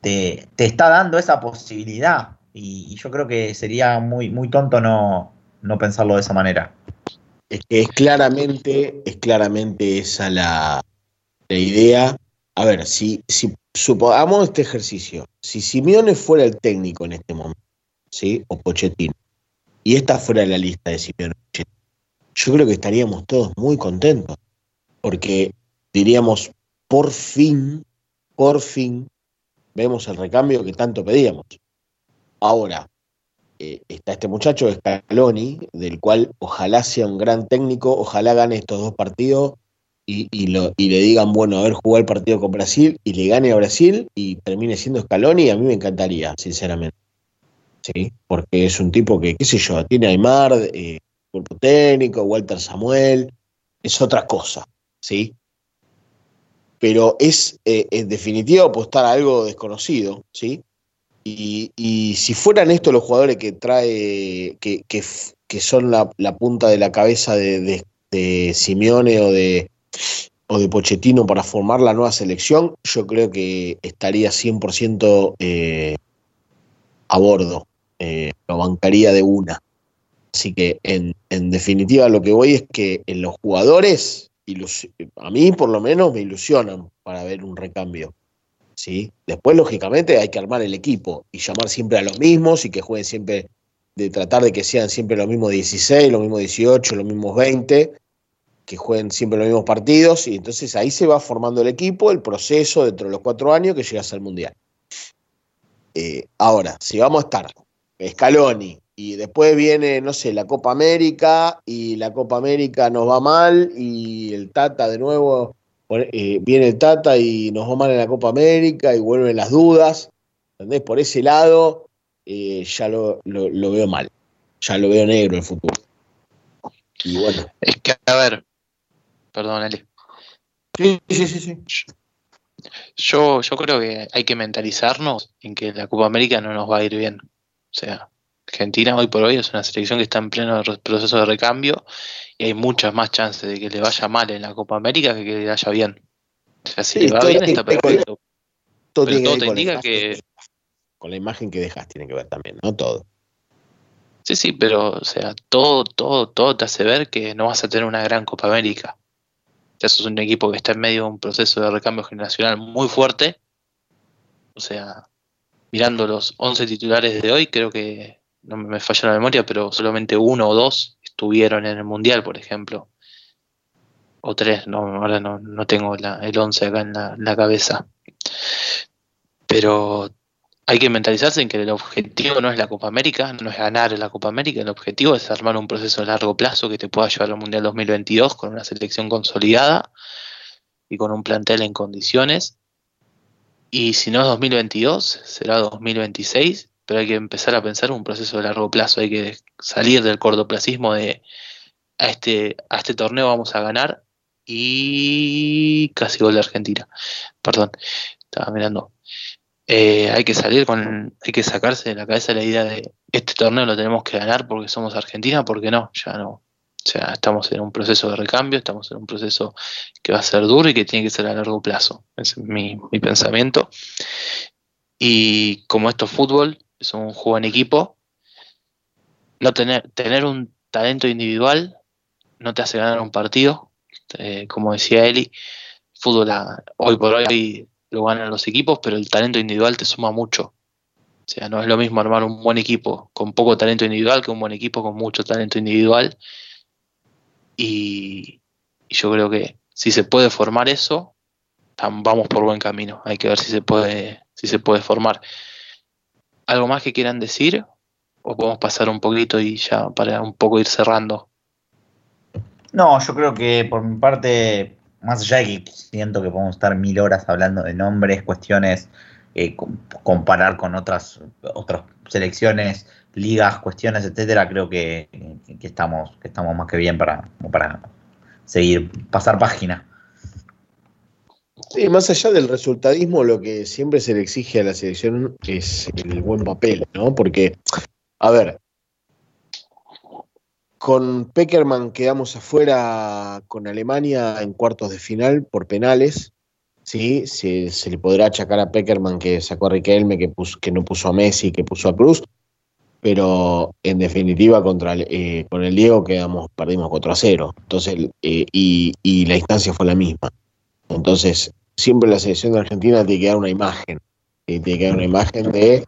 te, está dando esa posibilidad y, yo creo que sería muy, muy tonto no, pensarlo de esa manera. Es que es claramente, es claramente esa la, idea. A ver, si, si supongamos este ejercicio, si Simeone fuera el técnico en este momento, ¿sí? O Pochettino, y esta fuera la lista de Simeone yo creo que estaríamos todos muy contentos, porque diríamos, por fin, por fin, vemos el recambio que tanto pedíamos. Ahora, eh, está este muchacho, Scaloni, del cual ojalá sea un gran técnico, ojalá gane estos dos partidos y, le digan, bueno, a ver, jugar el partido con Brasil y le gane a Brasil y termine siendo Scaloni, a mí me encantaría, sinceramente. ¿Sí? Porque es un tipo que, qué sé yo, tiene Aymar, eh, cuerpo técnico, Walter Samuel, es otra cosa, ¿sí? Pero es eh, en definitiva apostar algo desconocido, ¿sí? Y, si fueran estos los jugadores que trae, que, son la, punta de la cabeza de, Simeone o de, o de Pochettino para formar la nueva selección, yo creo que estaría 100% eh, a bordo, eh, lo bancaría de una. Así que en, en, definitiva lo que voy es que en los jugadores, a mí por lo menos me ilusionan para ver un recambio. ¿Sí? Después, lógicamente, hay que armar el equipo y llamar siempre a los mismos y que jueguen siempre, de tratar de que sean siempre los mismos 16, los mismos 18, los mismos 20, que jueguen siempre los mismos partidos y entonces ahí se va formando el equipo, el proceso dentro de los cuatro años que llegas al Mundial. Eh, ahora, si vamos a estar Scaloni y después viene, no sé, la Copa América y la Copa América nos va mal y el Tata de nuevo eh, viene el Tata y nos va mal en la Copa América y vuelven las dudas. ¿Entendés? Por ese lado, eh, ya lo, lo, veo mal. Ya lo veo negro el. Y bueno. Es que, a ver, perdón, Ali. Sí, sí, sí, sí. Yo, yo creo que hay que mentalizarnos en que la Copa América no nos va a ir bien. O sea, Argentina hoy por hoy es una selección que está en pleno proceso de recambio y hay muchas más chances de que le vaya mal en la Copa América que que le vaya bien. O sea, si le va bien está perfecto. Todo pero todo te indica que... Con la imagen que dejas tiene que ver también, no todo. Sí, sí, pero o sea, todo, todo, todo te hace ver que no vas a tener una gran Copa América. Ya sos un equipo que está en medio de un proceso de recambio generacional muy fuerte. O sea, mirando los 11 titulares de hoy, creo que no me falla la memoria, pero solamente uno o dos estuvieron en el Mundial, por ejemplo. O tres, no, ahora no, no tengo el 11 acá en la, la cabeza. Pero hay que mentalizarse en que el objetivo no es la Copa América, no es ganar la Copa América, el objetivo es armar un proceso a largo plazo que te pueda llevar al Mundial 2022 con una selección consolidada y con un plantel en condiciones. Y si no es 2022, será 2026, pero hay que empezar a pensar un proceso de largo plazo, hay que salir del cortoplacismo de a este, a este torneo vamos a ganar y casi gol de Argentina. Perdón, estaba mirando. Eh, hay que salir con, hay que sacarse de la cabeza la idea de este torneo lo tenemos que ganar porque somos Argentina, porque no, ya no. O sea, estamos en un proceso de recambio, estamos en un proceso que va a ser duro y que tiene que ser a largo plazo. Es mi, pensamiento. Y como esto es fútbol, es un juego en equipo, no tener, tener un talento individual no te hace ganar un partido. Eh, como decía Eli, fútbol hoy por hoy lo ganan los equipos, pero el talento individual te suma mucho. O sea, no es lo mismo armar un buen equipo con poco talento individual que un buen equipo con mucho talento individual. Y, yo creo que si se puede formar eso, vamos por buen camino. Hay que ver si se puede, si se puede formar. ¿Algo más que quieran decir? ¿O podemos pasar un poquito y ya para un poco ir cerrando? No, yo creo que por mi parte más allá de que siento que podemos estar mil horas hablando de nombres, cuestiones, eh, comparar con otras, otras selecciones, ligas, cuestiones, etcétera, creo que, estamos, que estamos más que bien para, para seguir, pasar página. Sí, más allá del resultadismo, lo que siempre se le exige a la selección es el buen papel, ¿no? Porque, a ver, con Peckerman quedamos afuera con Alemania en cuartos de final por penales. Sí, se, le podrá achacar a Peckerman que sacó a Riquelme, que, no puso a Messi, que puso a Cruz. Pero en definitiva contra eh, con el Diego quedamos, perdimos 4 a 0. Entonces, eh, y, la instancia fue la misma. Entonces, siempre la selección de Argentina tiene que dar una imagen. tiene que dar una imagen de,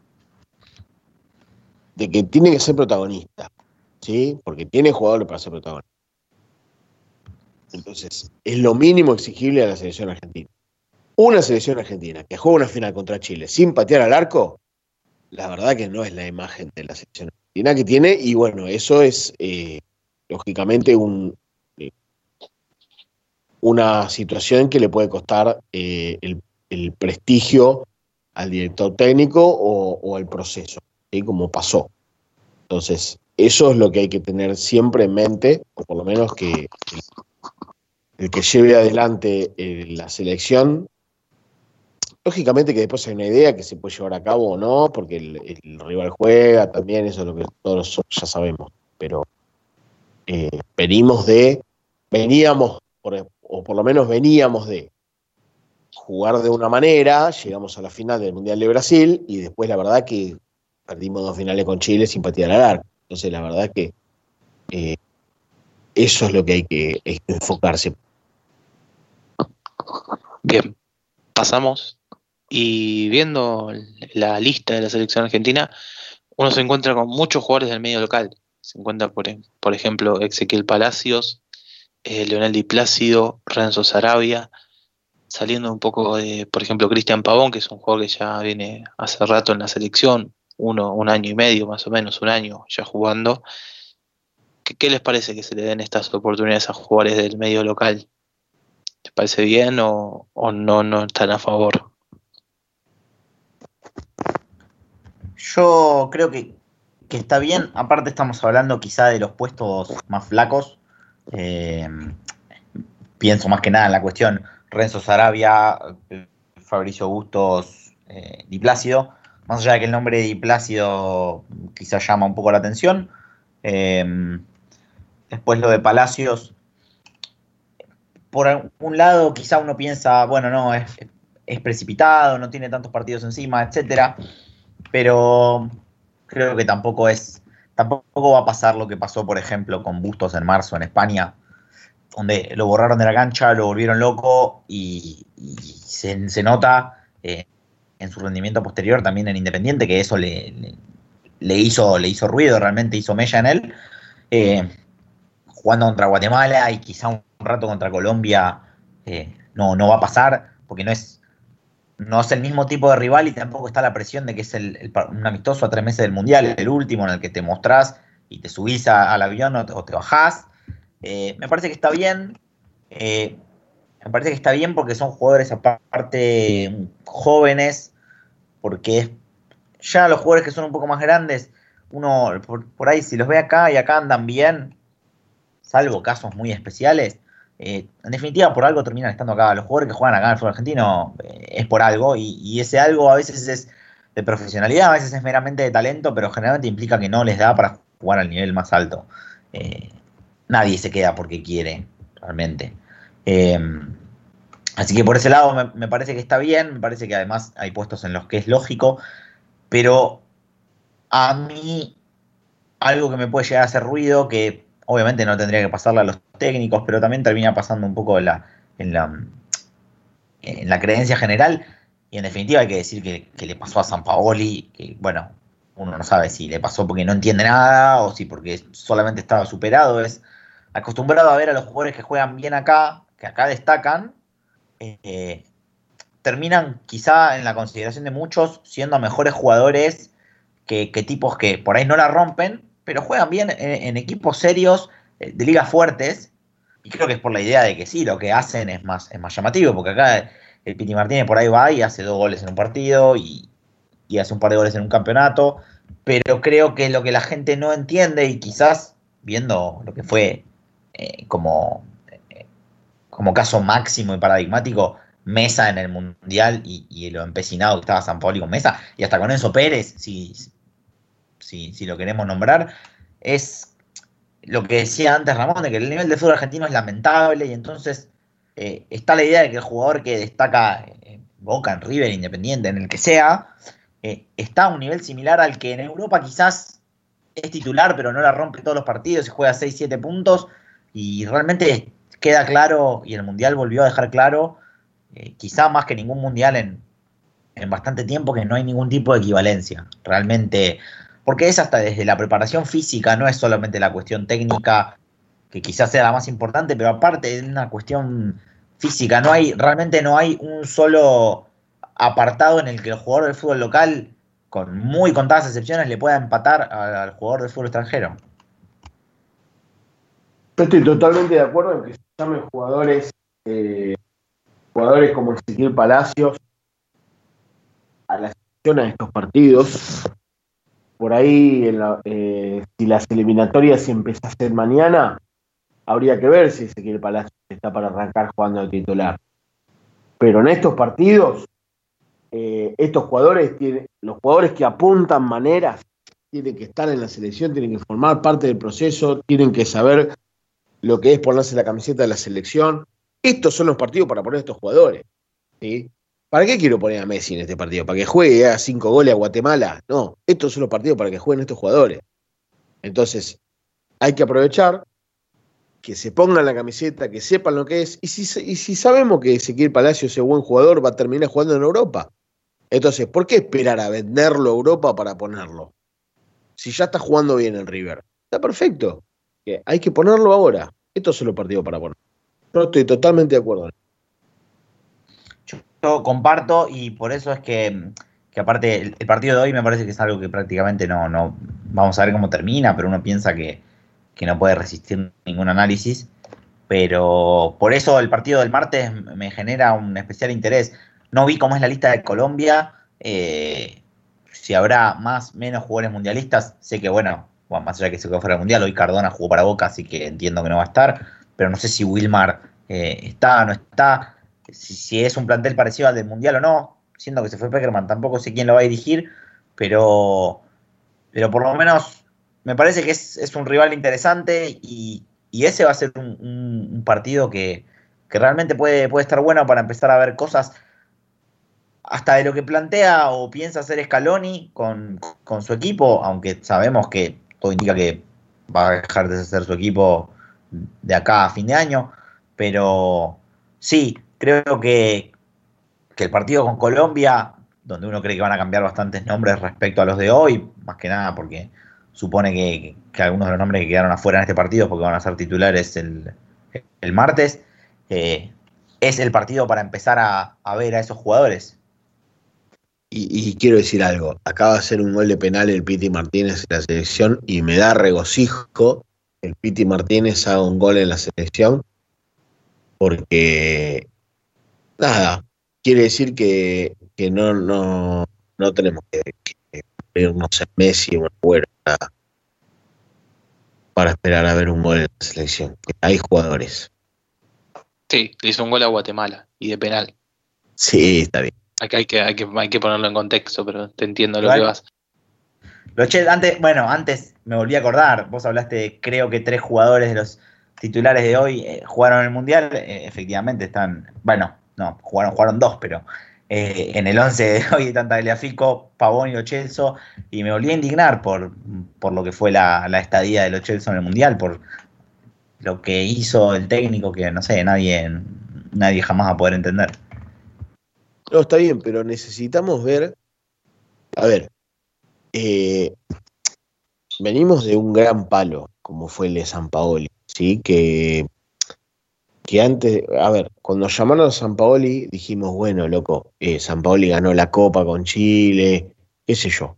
de que tiene que ser protagonista. ¿sí? Porque tiene jugadores para ser protagonista. Entonces, es lo mínimo exigible a la selección argentina. Una selección argentina que juega una final contra Chile sin patear al arco, la verdad que no es la imagen de la selección argentina que tiene, y bueno, eso es eh, lógicamente un, una situación que le puede costar eh, el, prestigio al director técnico o, al proceso, como pasó. Entonces, eso es lo que hay que tener siempre en mente, o por lo menos que el, que lleve adelante eh, la selección. Lógicamente que después hay una idea que se puede llevar a cabo o no, porque el, rival juega también, eso es lo que todos ya sabemos. Pero eh, venimos de, veníamos, o por lo menos veníamos de jugar de una manera, llegamos a la final del Mundial de Brasil y después la verdad que perdimos dos finales con Chile sin patear al arco. Entonces, la verdad que eh, eso es lo que hay que enfocarse. Bien, pasamos y viendo la lista de la selección argentina, uno se encuentra con muchos jugadores del medio local. Se encuentra, por, por ejemplo, Ezequiel Palacios, eh, Leonel Plácido, Renzo Sarabia, saliendo un poco de, por ejemplo, Cristian Pavón, que es un jugador que ya viene hace rato en la selección, uno, un año y medio más o menos, un año ya jugando. ¿Qué, les parece que se le den estas oportunidades a jugadores del medio local? ¿Les parece bien o, no, no están a favor? Yo creo que, está bien. Aparte estamos hablando quizá de los puestos más flacos. Eh, pienso más que nada en la cuestión Renzo Sarabia, Fabricio Bustos, eh, Diplácido. Más allá de que el nombre de Diplácido quizá llama un poco la atención. Eh, después lo de Palacios. Por un lado, quizá uno piensa, bueno, no, es, es precipitado, no tiene tantos partidos encima, etcétera. Pero creo que tampoco es. Tampoco va a pasar lo que pasó, por ejemplo, con Bustos en marzo en España, donde lo borraron de la cancha, lo volvieron loco y, se, nota eh, en su rendimiento posterior también en Independiente que eso le, hizo, le hizo ruido, realmente hizo mella en él. Eh, jugando contra Guatemala y quizá un rato contra Colombia eh, no, no va a pasar porque no es, no es el mismo tipo de rival y tampoco está la presión de que es el, un amistoso a tres meses del Mundial, el último en el que te mostrás y te subís al avión o te, bajás. Eh, me parece que está bien. Eh, me parece que está bien porque son jugadores aparte jóvenes, porque ya los jugadores que son un poco más grandes, uno por, ahí si los ve acá y acá andan bien, salvo casos muy especiales, eh, en definitiva por algo terminan estando acá. Los jugadores que juegan acá en el fútbol argentino es por algo y, ese algo a veces es de profesionalidad, a veces es meramente de talento, pero generalmente implica que no les da para jugar al nivel más alto nadie se queda porque quiere, realmente. Em, así que por ese lado me, parece que está bien, me parece que además hay puestos en los que es lógico, pero a mí algo que me puede llegar a hacer ruido, que obviamente no tendría que pasarle a los técnicos, pero también termina pasando un poco en la, en la, en la creencia general, y en definitiva hay que decir que, que le pasó a San Paoli, que bueno, uno no sabe si le pasó porque no entiende nada o si porque solamente estaba superado, es acostumbrado a ver a los jugadores que juegan bien acá, que acá destacan, eh, terminan quizá en la consideración de muchos siendo mejores jugadores que, tipos que por ahí no la rompen, pero juegan bien en, equipos serios eh, de ligas fuertes. Y creo que es por la idea de que sí, lo que hacen es más, es más llamativo, porque acá el Piti Martínez por ahí va y hace dos goles en un partido y, hace un par de goles en un campeonato, pero creo que lo que la gente no entiende y quizás viendo lo que fue eh, como, eh, como caso máximo y paradigmático, Mesa en el Mundial y, lo empecinado que estaba San Paoli con Mesa, y hasta con Enzo Pérez, si, si, lo queremos nombrar, es lo que decía antes Ramón, de que el nivel de fútbol argentino es lamentable y entonces eh, está la idea de que el jugador que destaca en Boca, en River, Independiente, en el que sea, está a un nivel similar al que en Europa quizás es titular, pero no la rompe todos los partidos y juega 6-7 puntos, y realmente queda claro, y el Mundial volvió a dejar claro, eh, quizá más que ningún Mundial en, bastante tiempo, que no hay ningún tipo de equivalencia. Realmente, porque es hasta desde la preparación física, no es solamente la cuestión técnica, que quizás sea la más importante, pero aparte es una cuestión física. No hay, realmente no hay un solo apartado en el que el jugador del fútbol local, con muy contadas excepciones, le pueda empatar al jugador del fútbol extranjero estoy totalmente de acuerdo en que se llamen jugadores, eh, jugadores como Ezequiel Palacios a la selección a estos partidos. Por ahí, eh, si las eliminatorias a hacer mañana, habría que ver si Ezequiel Palacios está para arrancar jugando de titular. Pero en estos partidos, eh, estos jugadores, tienen, los jugadores que apuntan maneras, tienen que estar en la selección, tienen que formar parte del proceso, tienen que saber lo que es ponerse la camiseta de la selección. Estos son los partidos para poner a estos jugadores. ¿sí? ¿Para qué quiero poner a Messi en este partido? ¿Para que juegue a cinco goles a Guatemala? No, estos son los partidos para que jueguen estos jugadores. Entonces, hay que aprovechar que se pongan la camiseta, que sepan lo que es. Y si, y sabemos que Ezequiel Palacio, ese buen jugador, va a terminar jugando en Europa. Entonces, ¿por qué esperar a venderlo a Europa para ponerlo? Si ya está jugando bien en River. Está perfecto hay que ponerlo ahora. Esto es lo partido para poner. No estoy totalmente de acuerdo. Yo comparto y por eso es que, aparte el, partido de hoy me parece que es algo que prácticamente no, no vamos a ver cómo termina, pero uno piensa que, no puede resistir ningún análisis. Pero por eso el partido del martes me genera un especial interés. No vi cómo es la lista de Colombia. Eh, si habrá más, menos jugadores mundialistas. Sé que, bueno, más allá de que se quedó fuera del mundial, hoy Cardona jugó para Boca, así que entiendo que no va a estar. Pero no sé si Wilmar eh, está o no está. Si, es un plantel parecido al del mundial o no. Siendo que se fue Peckerman, tampoco sé quién lo va a dirigir. Pero, pero por lo menos me parece que es, un rival interesante y, ese va a ser un, partido que, realmente puede, puede estar bueno para empezar a ver cosas hasta de lo que plantea o piensa hacer Scaloni con, su equipo, aunque sabemos que todo indica que va a dejar de ser su equipo de acá a fin de año, pero sí, creo que, que el partido con Colombia, donde uno cree que van a cambiar bastantes nombres respecto a los de hoy, más que nada porque supone que, algunos de los nombres que quedaron afuera en este partido, porque van a ser titulares el, martes, eh, es el partido para empezar a, a ver a esos jugadores. Y, quiero decir algo, acaba de hacer un gol de penal el Piti Martínez en la selección y me da regocijo el Piti Martínez haga un gol en la selección porque nada, quiere decir que, no, no, no tenemos que, irnos a Messi o fuera para, para esperar a ver un gol en la selección. Hay jugadores. Sí, le hizo un gol a Guatemala y de penal. Sí, está bien. Hay que, hay, que, hay que ponerlo en contexto, pero te entiendo lo que vas. antes, bueno, antes me volví a acordar, vos hablaste, creo que tres jugadores de los titulares de hoy eh, jugaron el Mundial, eh, efectivamente están, bueno, no, jugaron, jugaron dos, pero eh, en el 11 de hoy están Tagliafico, Pavón y Ochelso, y me volví a indignar por, por lo que fue la, estadía de Ochelso en el Mundial, por lo que hizo el técnico que, no sé, nadie, nadie jamás va a poder entender. No, está bien, pero necesitamos ver. A ver, eh, venimos de un gran palo, como fue el de San Paoli, ¿sí? Que, que antes, a ver, cuando llamaron a San Paoli, dijimos, bueno, loco, eh, San Paoli ganó la Copa con Chile, qué sé yo.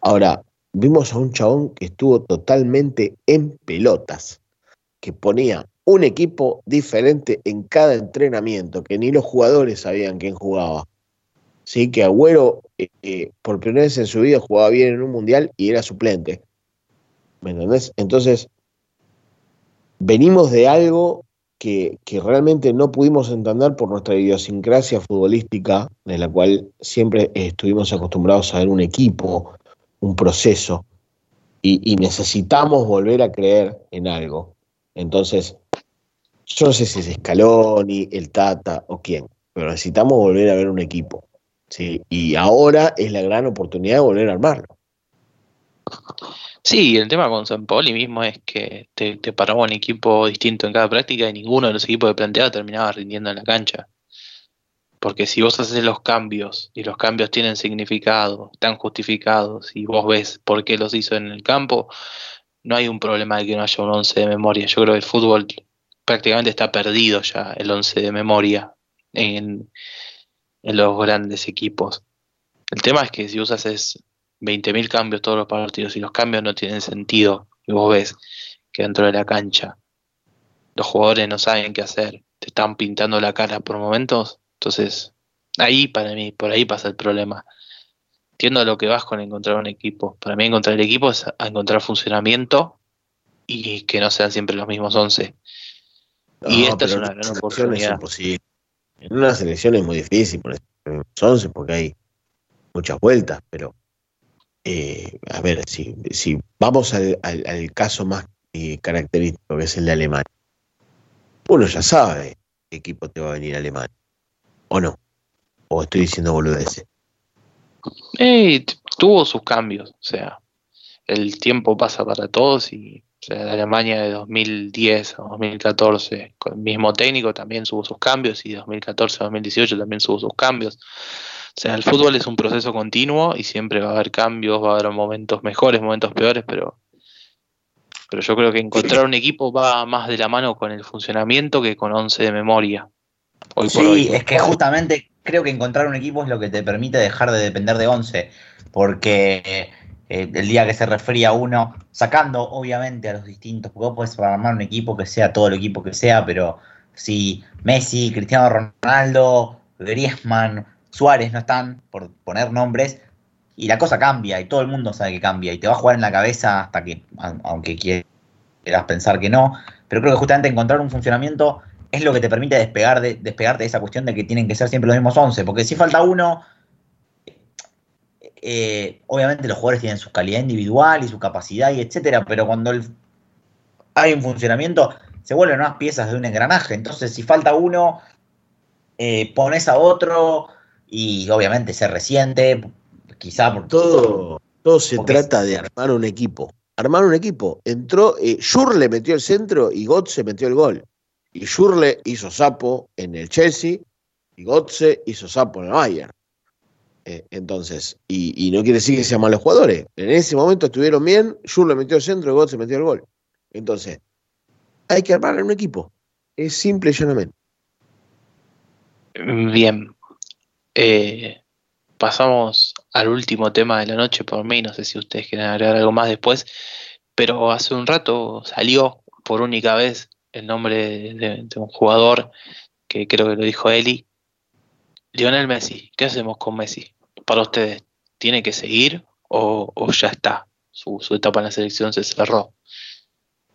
Ahora, vimos a un chabón que estuvo totalmente en pelotas, que ponía un equipo diferente en cada entrenamiento, que ni los jugadores sabían quién jugaba. Sí, que Agüero eh, eh, por primera vez en su vida jugaba bien en un mundial y era suplente. ¿Me entendés? Entonces, venimos de algo que, realmente no pudimos entender por nuestra idiosincrasia futbolística, de la cual siempre estuvimos acostumbrados a ver un equipo, un proceso, y, y necesitamos volver a creer en algo. Entonces, yo no sé si es Scaloni, el Tata o quién, pero necesitamos volver a ver un equipo. ¿sí? Y ahora es la gran oportunidad de volver a armarlo. Sí, el tema con San Paoli mismo es que te, te paraba un equipo distinto en cada práctica y ninguno de los equipos de planteado terminaba rindiendo en la cancha. Porque si vos haces los cambios y los cambios tienen significado, están justificados y vos ves por qué los hizo en el campo, no hay un problema de que no haya un 11 de memoria. Yo creo que el fútbol prácticamente está perdido ya, el 11 de memoria, en, los grandes equipos. El tema es que si usas es 20.000 cambios todos los partidos y los cambios no tienen sentido, y vos ves que dentro de la cancha los jugadores no saben qué hacer, te están pintando la cara por momentos, entonces ahí para mí, por ahí pasa el problema. Entiendo a lo que vas con encontrar un equipo. Para mí encontrar el equipo es encontrar funcionamiento y que no sean siempre los mismos 11. y esta es una gran oportunidad. En una selección es muy difícil por 11 porque hay muchas vueltas, pero eh, a ver, si, si vamos al, caso más eh, característico que es el de Alemania, uno ya sabe qué equipo te va a venir Alemania, ¿o no? ¿O estoy diciendo boludeces? tuvo sus cambios, o sea, el tiempo pasa para todos y la Alemania de 2010 a 2014 con el mismo técnico también tuvo sus cambios y 2014 a 2018 también tuvo sus cambios. O sea, el fútbol es un proceso continuo y siempre va a haber cambios, va a haber momentos mejores, momentos peores, pero, pero yo creo que encontrar un equipo va más de la mano con el funcionamiento que con 11 de memoria. sí, es que justamente creo que encontrar un equipo es lo que te permite dejar de depender de 11, porque eh, el día que se refería uno, sacando obviamente a los distintos, vos podés armar un equipo que sea todo el equipo que sea, pero si Messi, Cristiano Ronaldo, Griezmann, Suárez no están, por poner nombres, y la cosa cambia y todo el mundo sabe que cambia y te va a jugar en la cabeza hasta que, aunque quieras pensar que no, pero creo que justamente encontrar un funcionamiento es lo que te permite despegar de, despegarte de esa cuestión de que tienen que ser siempre los mismos 11, porque si falta uno, eh, obviamente los jugadores tienen su calidad individual y su capacidad y etcétera, pero cuando hay un funcionamiento, se vuelven más piezas de un engranaje. Entonces, si falta uno, eh, pones a otro y obviamente se resiente, quizá por todo, todo se trata de armar un equipo. Armar un equipo. Entró, eh, le metió el centro y Gotze metió el gol. Y Schurle hizo sapo en el Chelsea y Gotze hizo sapo en el Bayern. Eh, entonces, y, no quiere decir que sean malos jugadores. En ese momento estuvieron bien, Schurle metió el centro y Gotze metió el gol. Entonces, hay que armar un equipo. Es simple y llanamente. Bien. Eh, pasamos al último tema de la noche por mí. No sé si ustedes quieren agregar algo más después. Pero hace un rato salió por única vez el nombre de, un jugador que creo que lo dijo Eli. Lionel Messi. ¿Qué hacemos con Messi? Para ustedes, ¿tiene que seguir o, ya está? Su, etapa en la selección se cerró.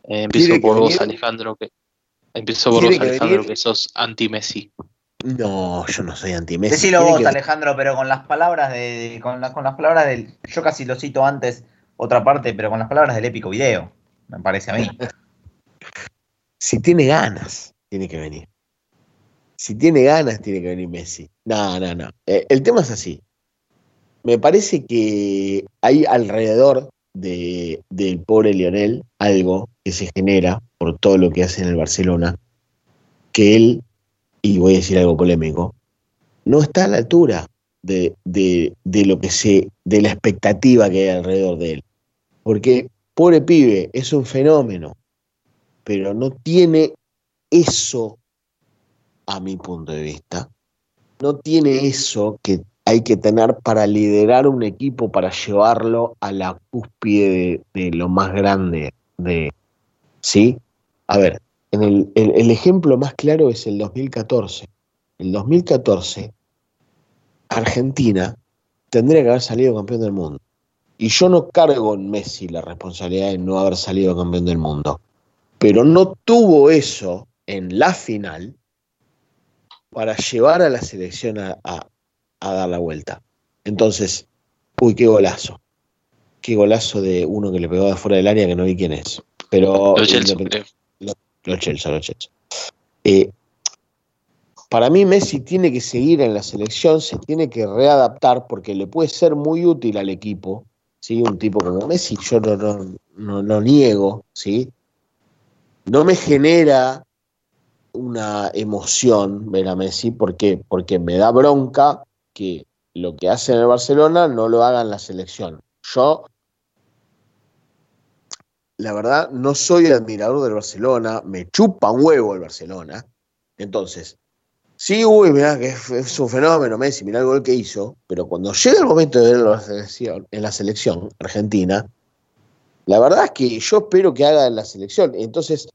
Eh, empiezo por vos, Alejandro, que empiezo por vos, Alejandro, que sos anti-Messi. No, yo no soy anti-Messi. Decilo vos, Alejandro, pero con las palabras de. Con, con las palabras del. Yo casi lo cito antes, otra parte, pero con las palabras del épico video, me parece a mí. si tiene ganas, tiene que venir. Si tiene ganas, tiene que venir Messi. No, no, no. Eh, el tema es así. Me parece que hay alrededor de, del pobre Lionel algo que se genera por todo lo que hace en el Barcelona, que él y voy a decir algo polémico, no está a la altura de, lo que se, de la expectativa que hay alrededor de él. Porque, pobre pibe, es un fenómeno, pero no tiene eso, a mi punto de vista, no tiene eso que hay que tener para liderar un equipo, para llevarlo a la cúspide de, de lo más grande de, ¿sí? A ver, en el, el, ejemplo más claro es el 2014. El 2014, Argentina tendría que haber salido campeón del mundo. Y yo no cargo en Messi la responsabilidad de no haber salido campeón del mundo. Pero no tuvo eso en la final para llevar a la selección a, dar la vuelta. Entonces, uy, qué golazo. Qué golazo de uno que le pegó de fuera del área que no vi quién es. Pero los Chelsea, los Chelsea. Eh, para mí Messi tiene que seguir en la selección, se tiene que readaptar porque le puede ser muy útil al equipo, ¿sí? Un tipo como Messi, yo no, no, no, niego, ¿sí? No me genera una emoción ver a Messi porque, porque me da bronca que lo que hace en el Barcelona no lo haga en la selección. Yo la verdad, no soy admirador del Barcelona, me chupa un huevo el Barcelona. Entonces, sí, uy, mirá que es, un fenómeno Messi, mirá el gol que hizo, pero cuando llega el momento de verlo en la selección argentina, la verdad es que yo espero que haga en la selección. Entonces,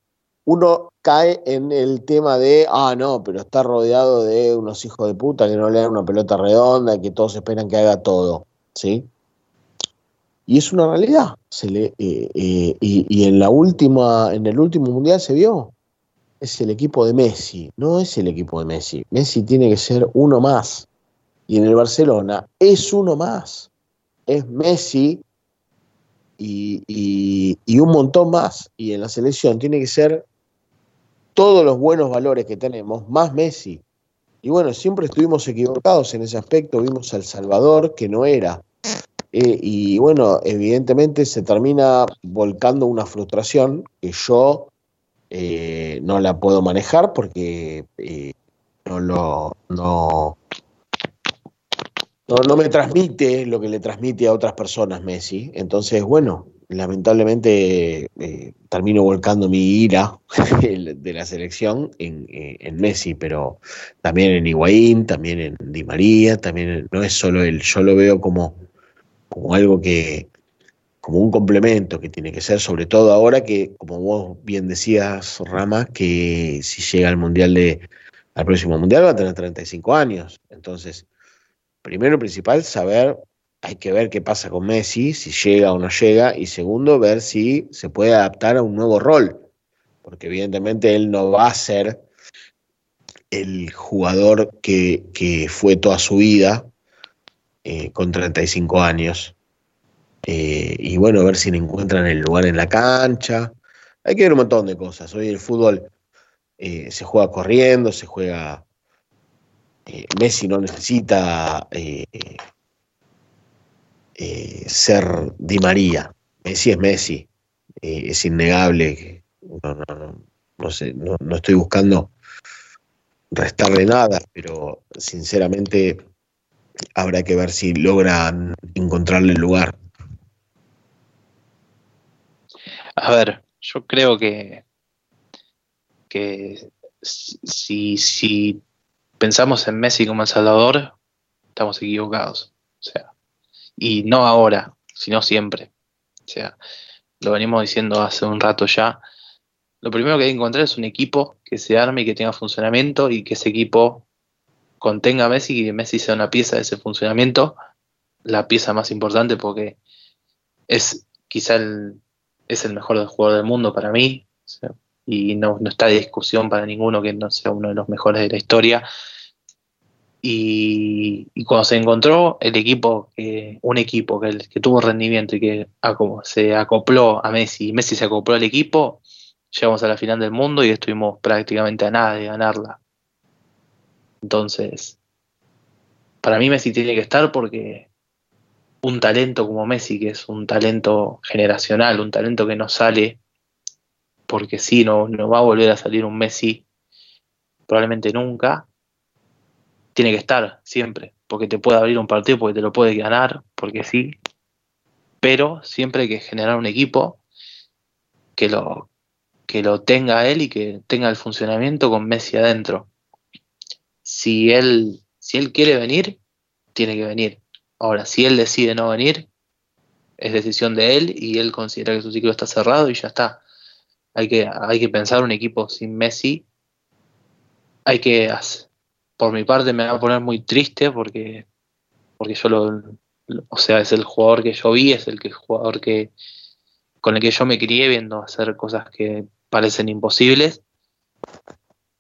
uno cae en el tema de, ah, no, pero está rodeado de unos hijos de puta que no le dan una pelota redonda, y que todos esperan que haga todo, ¿sí? Y es una realidad. Eh, eh, y, en la última, en el último mundial se vio. Es el equipo de Messi, no es el equipo de Messi. Messi tiene que ser uno más. Y en el Barcelona es uno más. Es Messi y, y un montón más. Y en la selección tiene que ser todos los buenos valores que tenemos, más Messi. Y bueno, siempre estuvimos equivocados en ese aspecto. Vimos al Salvador, que no era eh, y bueno, evidentemente se termina volcando una frustración que yo eh, no la puedo manejar porque eh, no lo no, no, me transmite lo que le transmite a otras personas Messi. Entonces, bueno, lamentablemente termino volcando mi ira de la selección en, en, Messi, pero también en Higuaín, también en Di María, también no es solo él, yo lo veo como como algo que, como un complemento que tiene que ser, sobre todo ahora que, como vos bien decías, Rama, que si llega al mundial de, al próximo mundial va a tener 35 años. Entonces, primero principal, saber hay que ver qué pasa con Messi, si llega o no llega, y segundo, ver si se puede adaptar a un nuevo rol, porque evidentemente él no va a ser el jugador que, que fue toda su vida eh, con 35 años. Eh, y bueno, a ver si le encuentran el lugar en la cancha. Hay que ver un montón de cosas. Hoy el fútbol eh, se juega corriendo, se juega... Messi no necesita ser Di María. Messi es Messi. es innegable. No, no, no, no, no estoy buscando restarle nada, pero sinceramente habrá que ver si logran encontrarle el lugar. A ver, yo creo que, que si, si pensamos en Messi como El Salvador, estamos equivocados. O sea, y no ahora, sino siempre. O sea, lo venimos diciendo hace un rato ya. Lo primero que hay que encontrar es un equipo que se arme y que tenga funcionamiento y que ese equipo contenga a Messi y que Messi sea una pieza de ese funcionamiento, la pieza más importante porque es quizá el, es el mejor jugador del mundo para mí y no, está de discusión para ninguno que no sea uno de los mejores de la historia. Y, cuando se encontró el equipo, un equipo que, que, tuvo rendimiento y que se acopló a Messi, y Messi se acopló al equipo, llegamos a la final del mundo y estuvimos prácticamente a nada de ganarla. Entonces, para mí Messi tiene que estar porque un talento como Messi, que es un talento generacional, un talento que no sale, porque sí, no, no va a volver a salir un Messi, probablemente nunca, tiene que estar siempre, porque te puede abrir un partido, porque te lo puede ganar, porque sí, pero siempre hay que generar un equipo que lo, que lo tenga él y que tenga el funcionamiento con Messi adentro si él, si él quiere venir, tiene que venir. Ahora, si él decide no venir, es decisión de él y él considera que su ciclo está cerrado y ya está. Hay que, hay que pensar un equipo sin Messi. Hay que, por mi parte, me va a poner muy triste porque, porque yo lo, o sea, es el jugador que yo vi, es el que, jugador que, con el que yo me crié viendo hacer cosas que parecen imposibles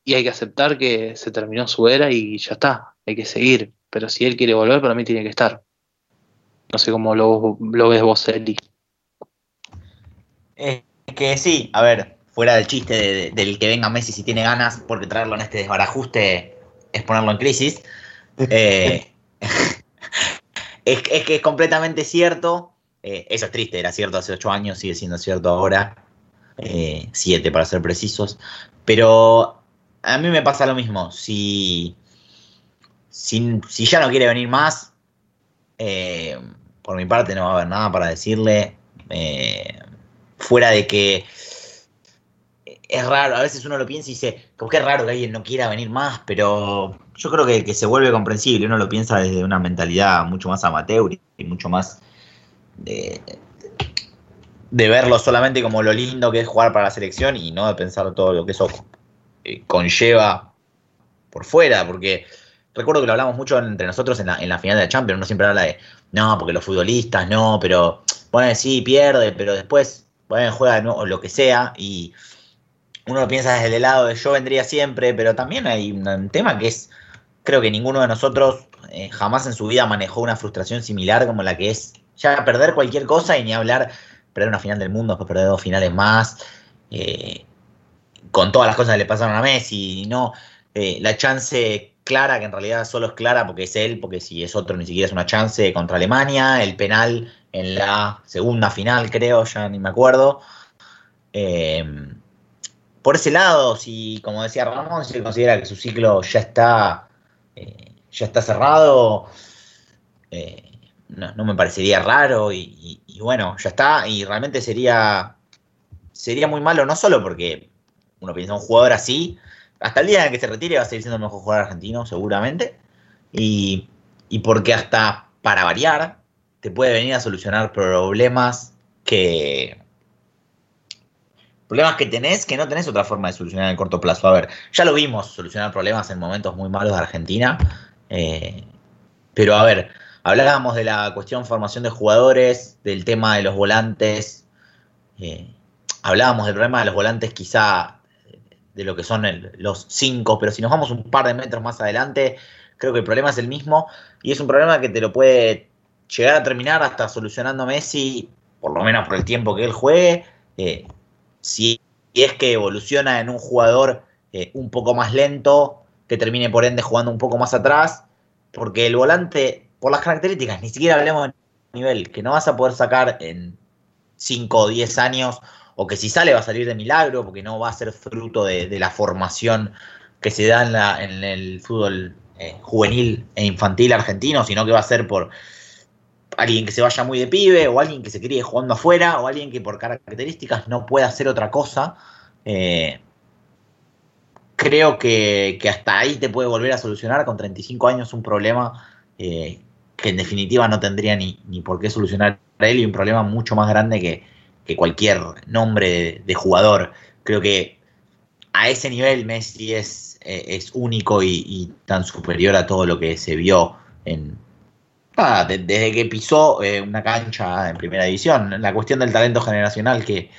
y hay que aceptar que se terminó su era y ya está, hay que seguir. Pero si él quiere volver, para mí tiene que estar. No sé cómo lo, ves vos, Eli. Es que sí, a ver, fuera del chiste del que venga Messi si tiene ganas, porque traerlo en este desbarajuste es ponerlo en crisis. Eh, es, que es completamente cierto. Eh, eso es triste, era cierto hace ocho años, sigue siendo cierto ahora. Eh, siete para ser precisos. Pero a mí me pasa lo mismo. Si, si, ya no quiere venir más, eh, por mi parte no va a haber nada para decirle. Eh, fuera de que es raro, a veces uno lo piensa y dice, como que es raro que alguien no quiera venir más, pero yo creo que, que se vuelve comprensible, uno lo piensa desde una mentalidad mucho más amateur y mucho más de, de verlo solamente como lo lindo que es jugar para la selección y no de pensar todo lo que eso eh, conlleva por fuera, porque recuerdo que lo hablamos mucho entre nosotros en la, en la final de la Champions, uno siempre habla de, no, porque los futbolistas, no, pero, bueno, sí, pierde, pero después, bueno, juega o lo que sea, y uno lo piensa desde el lado de yo vendría siempre, pero también hay un, tema que es, creo que ninguno de nosotros eh, jamás en su vida manejó una frustración similar como la que es ya perder cualquier cosa y ni hablar, perder una final del mundo, después perder dos finales más. Eh, con todas las cosas que le pasaron a Messi, no eh, la chance clara, que en realidad solo es clara porque es él, porque si es otro ni siquiera es una chance contra Alemania, el penal en la segunda final, creo, ya ni me acuerdo. Em, por ese lado, si, como decía Ramón, se considera que su ciclo ya está, eh, ya está cerrado, eh, no, me parecería raro y, y, bueno, ya está. Y realmente sería, sería muy malo, no solo porque uno piensa un jugador así, hasta el día en que se retire va a seguir siendo el mejor jugador argentino, seguramente. Y, porque hasta para variar, te puede venir a solucionar problemas que. Problemas que tenés que no tenés otra forma de solucionar en el corto plazo. A ver, ya lo vimos solucionar problemas en momentos muy malos de Argentina. Eh, pero a ver, hablábamos de la cuestión formación de jugadores, del tema de los volantes, eh, hablábamos del problema de los volantes quizá de lo que son los cinco, pero si nos vamos un par de metros más adelante, creo que el problema es el mismo y es un problema que te lo puede llegar a terminar hasta solucionando Messi, por lo menos por el tiempo que él juegue, eh, si es que evoluciona en un jugador eh, un poco más lento, que termine por ende jugando un poco más atrás, porque el volante, por las características, ni siquiera hablemos de nivel, que no vas a poder sacar en 5 o 10 años, o que si sale va a salir de milagro, porque no va a ser fruto de, la formación que se da en, el fútbol eh, juvenil e infantil argentino, sino que va a ser por alguien que se vaya muy de pibe, o alguien que se críe jugando afuera, o alguien que por características no pueda hacer otra cosa. Eh, creo que, hasta ahí te puede volver a solucionar con 35 años un problema eh, que en definitiva no tendría ni, por qué solucionar él y un problema mucho más grande que, cualquier nombre de, jugador. Creo que a ese nivel Messi es, eh, es único y, tan superior a todo lo que se vio en, desde que pisó eh, una cancha en primera división. La cuestión del talento generacional que,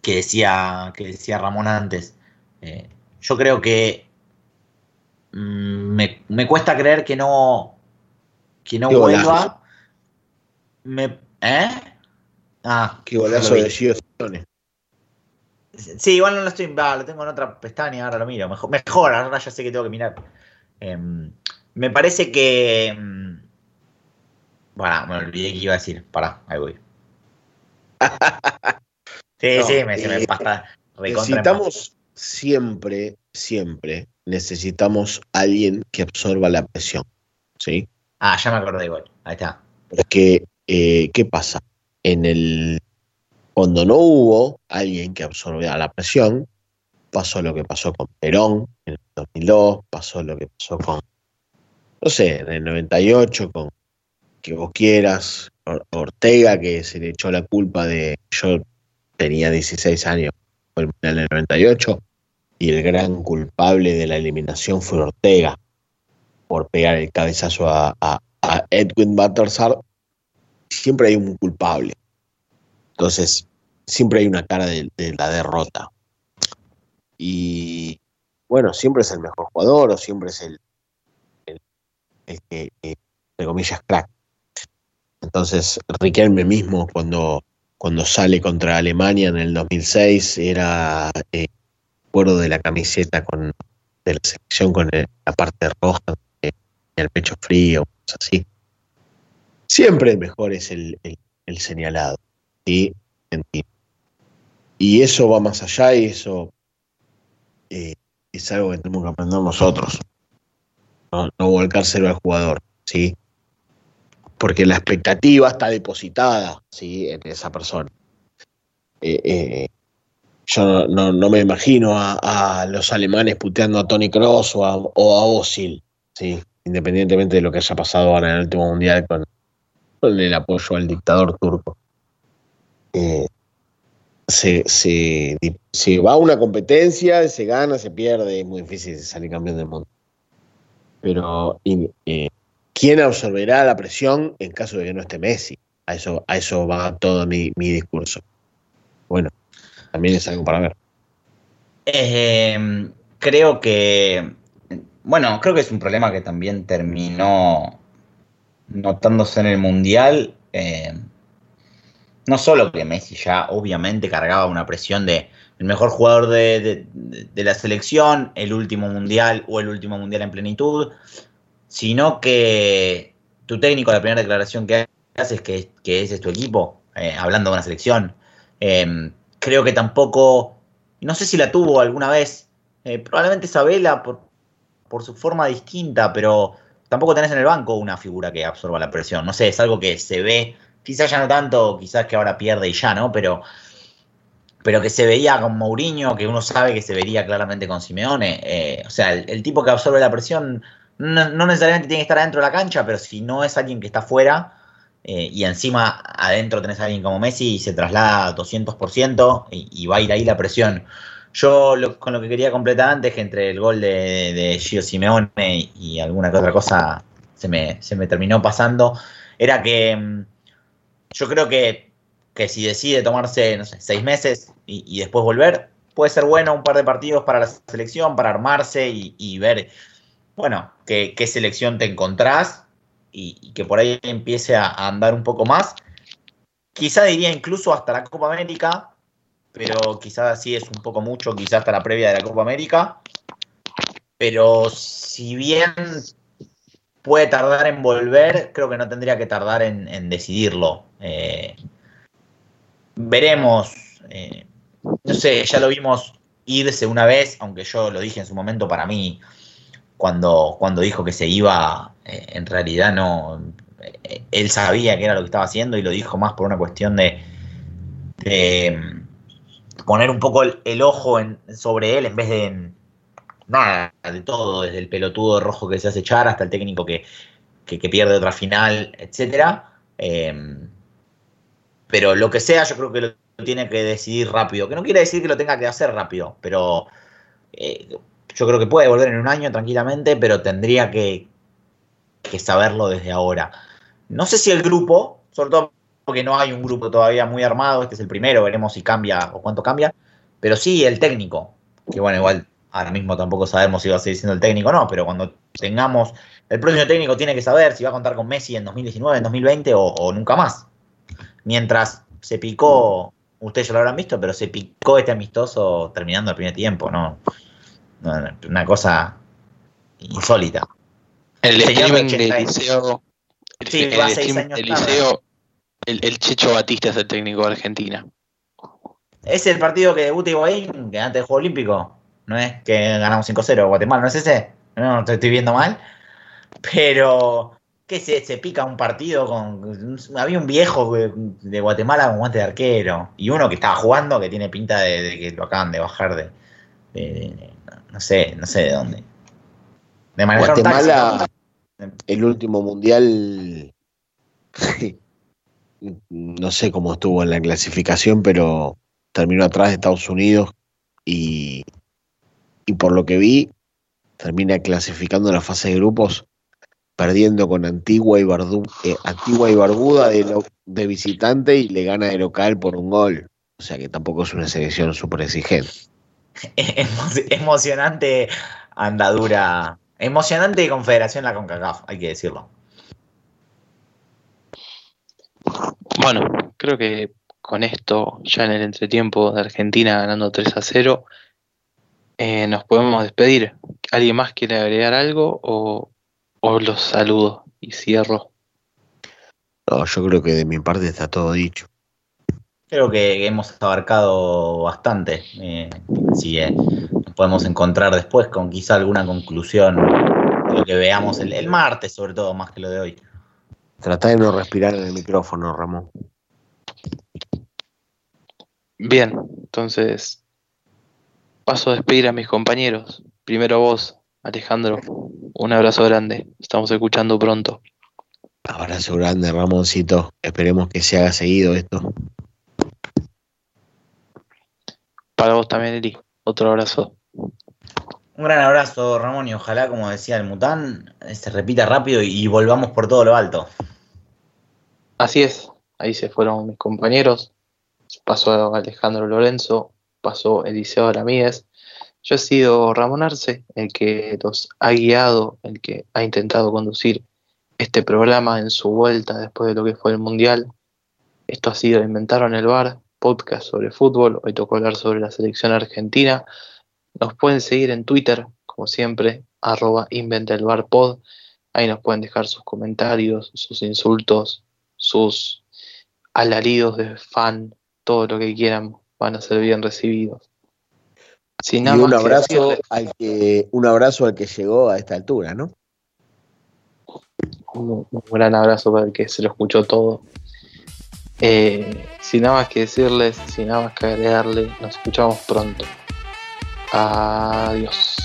que, decía, que decía Ramón antes. Eh, yo creo que mm, me, cuesta creer que no, que no vuelva. Me, ¿Eh? Ah, qué golazo de Sí, igual no lo estoy. lo tengo en otra pestaña, ahora lo miro. Mejor, mejor ahora ya sé que tengo que mirar. Em, me parece que. Em, bueno, me olvidé que iba a decir. Pará, ahí voy. sí, sí, me, se me eh, pasa. Necesitamos, siempre, siempre necesitamos alguien que absorba la presión. ¿Sí? Ah, ya me acordé igual. Ahí está. Porque, eh, ¿qué pasa? En el. Cuando no hubo alguien que absorbiera la presión, pasó lo que pasó con Perón en el 2002, pasó lo que pasó con, no sé, en el 98, con que vos quieras, Ortega, que se le echó la culpa de. Yo tenía 16 años, fue el Mundial del 98, y el gran culpable de la eliminación fue Ortega por pegar el cabezazo a, Edwin Battersar. Siempre hay un culpable. Entonces, siempre hay una cara de, la derrota. Y bueno, siempre es el mejor jugador o siempre es el, el, que, entre comillas, crack. Entonces, Riquelme mismo, cuando, cuando sale contra Alemania en el 2006, era eh, de la camiseta con, de la selección con la parte roja, y el pecho frío, así. Siempre el mejor es el, señalado. Y eso va más allá y eso eh, es algo que tenemos que aprender nosotros. No, no volcárselo al jugador, ¿sí? Porque la expectativa está depositada, ¿sí? En esa persona. Eh, eh, yo no, me imagino a, los alemanes puteando a Tony Cross o a, o ¿sí? independientemente de lo que haya pasado ahora en el último mundial con, el apoyo al dictador turco. Eh, se, va a una competencia, se gana, se pierde, es muy difícil salir campeón del mundo. Pero eh, ¿quién absorberá la presión en caso de que no esté Messi? A eso, a eso va todo mi, mi discurso. Bueno, también es algo para ver. Eh, creo que, bueno, creo que es un problema que también terminó notándose en el Mundial. Eh, no solo que Messi ya obviamente cargaba una presión de el mejor jugador de, la selección, el último Mundial o el último Mundial en plenitud, sino que tu técnico, la primera declaración que haces, que, que ese es tu equipo, eh, hablando de una selección, creo que tampoco, no sé si la tuvo alguna vez, eh, probablemente Isabela por, por su forma distinta, pero tampoco tenés en el banco una figura que absorba la presión. No sé, es algo que se ve, quizás ya no tanto, quizás que ahora pierde y ya, ¿no? Pero, pero que se veía con Mourinho, que uno sabe que se vería claramente con Simeone. Eh, o sea, el, tipo que absorbe la presión no, necesariamente tiene que estar adentro de la cancha, pero si no es alguien que está fuera, eh, y encima adentro tenés a alguien como Messi y se traslada 200% y, y va a ir ahí la presión. Yo con lo que quería completar antes, que entre el gol de, de Gio Simeone y alguna que otra cosa se me, se me terminó pasando, era que mm, yo creo que, que si decide tomarse, seis meses y, después volver, puede ser bueno un par de partidos para la selección, para armarse y, ver, bueno, qué, selección te encontrás y, que por ahí empiece a, andar un poco más. Quizá diría incluso hasta la Copa América, pero quizás sí es un poco mucho, quizás hasta la previa de la Copa América. Pero si bien puede tardar en volver, creo que no tendría que tardar en, decidirlo. Eh, veremos. Eh, no sé, ya lo vimos irse una vez, aunque yo lo dije en su momento para mí, cuando, cuando dijo que se iba, eh, en realidad no. él sabía que era lo que estaba haciendo y lo dijo más por una cuestión de, poner un poco el, ojo sobre él en vez de nada, de todo, desde el pelotudo rojo que se hace echar hasta el técnico que, pierde otra final, etcétera. Em, pero lo que sea, yo creo que lo tiene que decidir rápido. Que no quiere decir que lo tenga que hacer rápido, pero eh, yo creo que puede volver en un año tranquilamente, pero tendría que, que saberlo desde ahora. No sé si el grupo, sobre todo porque no hay un grupo todavía muy armado, este es el primero, veremos si cambia o cuánto cambia, pero sí el técnico, que bueno, igual Ahora mismo tampoco sabemos si va a seguir siendo el técnico o no, pero cuando tengamos. El próximo técnico tiene que saber si va a contar con Messi en 2019, en 2020 o, nunca más. Mientras se picó, ustedes ya lo habrán visto, pero se picó este amistoso terminando el primer tiempo, ¿no? Una cosa insólita. El, liceo. Sí, va seis años el liceo. El, Checho Batista es el técnico de Argentina. ¿Es el partido que debuta Higuaín, que antes del Juego Olímpico? no es que ganamos 5-0 a Guatemala, no es ese, no, te estoy viendo mal, pero ¿qué se, se pica un partido con... Había un viejo de Guatemala con guante de arquero y uno que estaba jugando que tiene pinta de, que lo acaban de bajar de, no sé, no sé de dónde. De Guatemala, el último mundial, no sé cómo estuvo en la clasificación, pero terminó atrás de Estados Unidos y y por lo que vi, termina clasificando la fase de grupos perdiendo con Antigua y, eh, Barbuda de, de, visitante y le gana de local por un gol. O sea que tampoco es una selección súper exigente. emocionante andadura. Emocionante confederación la CONCACAF, hay que decirlo. Bueno, creo que con esto, ya en el entretiempo de Argentina ganando 3 a 0, eh, nos podemos despedir. ¿Alguien más quiere agregar algo o, los saludo y cierro? No, yo creo que de mi parte está todo dicho. Creo que hemos abarcado bastante. Eh, así nos podemos encontrar después con quizá alguna conclusión lo que veamos el, el martes, sobre todo, más que lo de hoy. Trata de no respirar en el micrófono, Ramón. Bien, entonces paso a despedir a mis compañeros. Primero vos, Alejandro. Un abrazo grande. Estamos escuchando pronto. Abrazo grande, Ramoncito. Esperemos que se haga seguido esto. Para vos también, Eli. Otro abrazo. Un gran abrazo, Ramón, y ojalá, como decía el Mután, se repita rápido y volvamos por todo lo alto. Así es. Ahí se fueron mis compañeros. Pasó Alejandro Lorenzo, pasó Eliseo Ramírez. Yo he sido Ramón Arce, el que los ha guiado, el que ha intentado conducir este programa en su vuelta después de lo que fue el Mundial. Esto ha sido Inventaron el Bar, podcast sobre fútbol. Hoy tocó hablar sobre la selección argentina. Nos pueden seguir en Twitter, como siempre, arroba pod. Ahí nos pueden dejar sus comentarios, sus insultos, sus alaridos de fan, todo lo que quieran van a ser bien recibidos. y un abrazo, al que, un abrazo al que llegó a esta altura, ¿no? Un, gran abrazo para el que se lo escuchó todo. Eh, sin nada más que decirles, sin nada más que agregarle, nos escuchamos pronto. Adiós.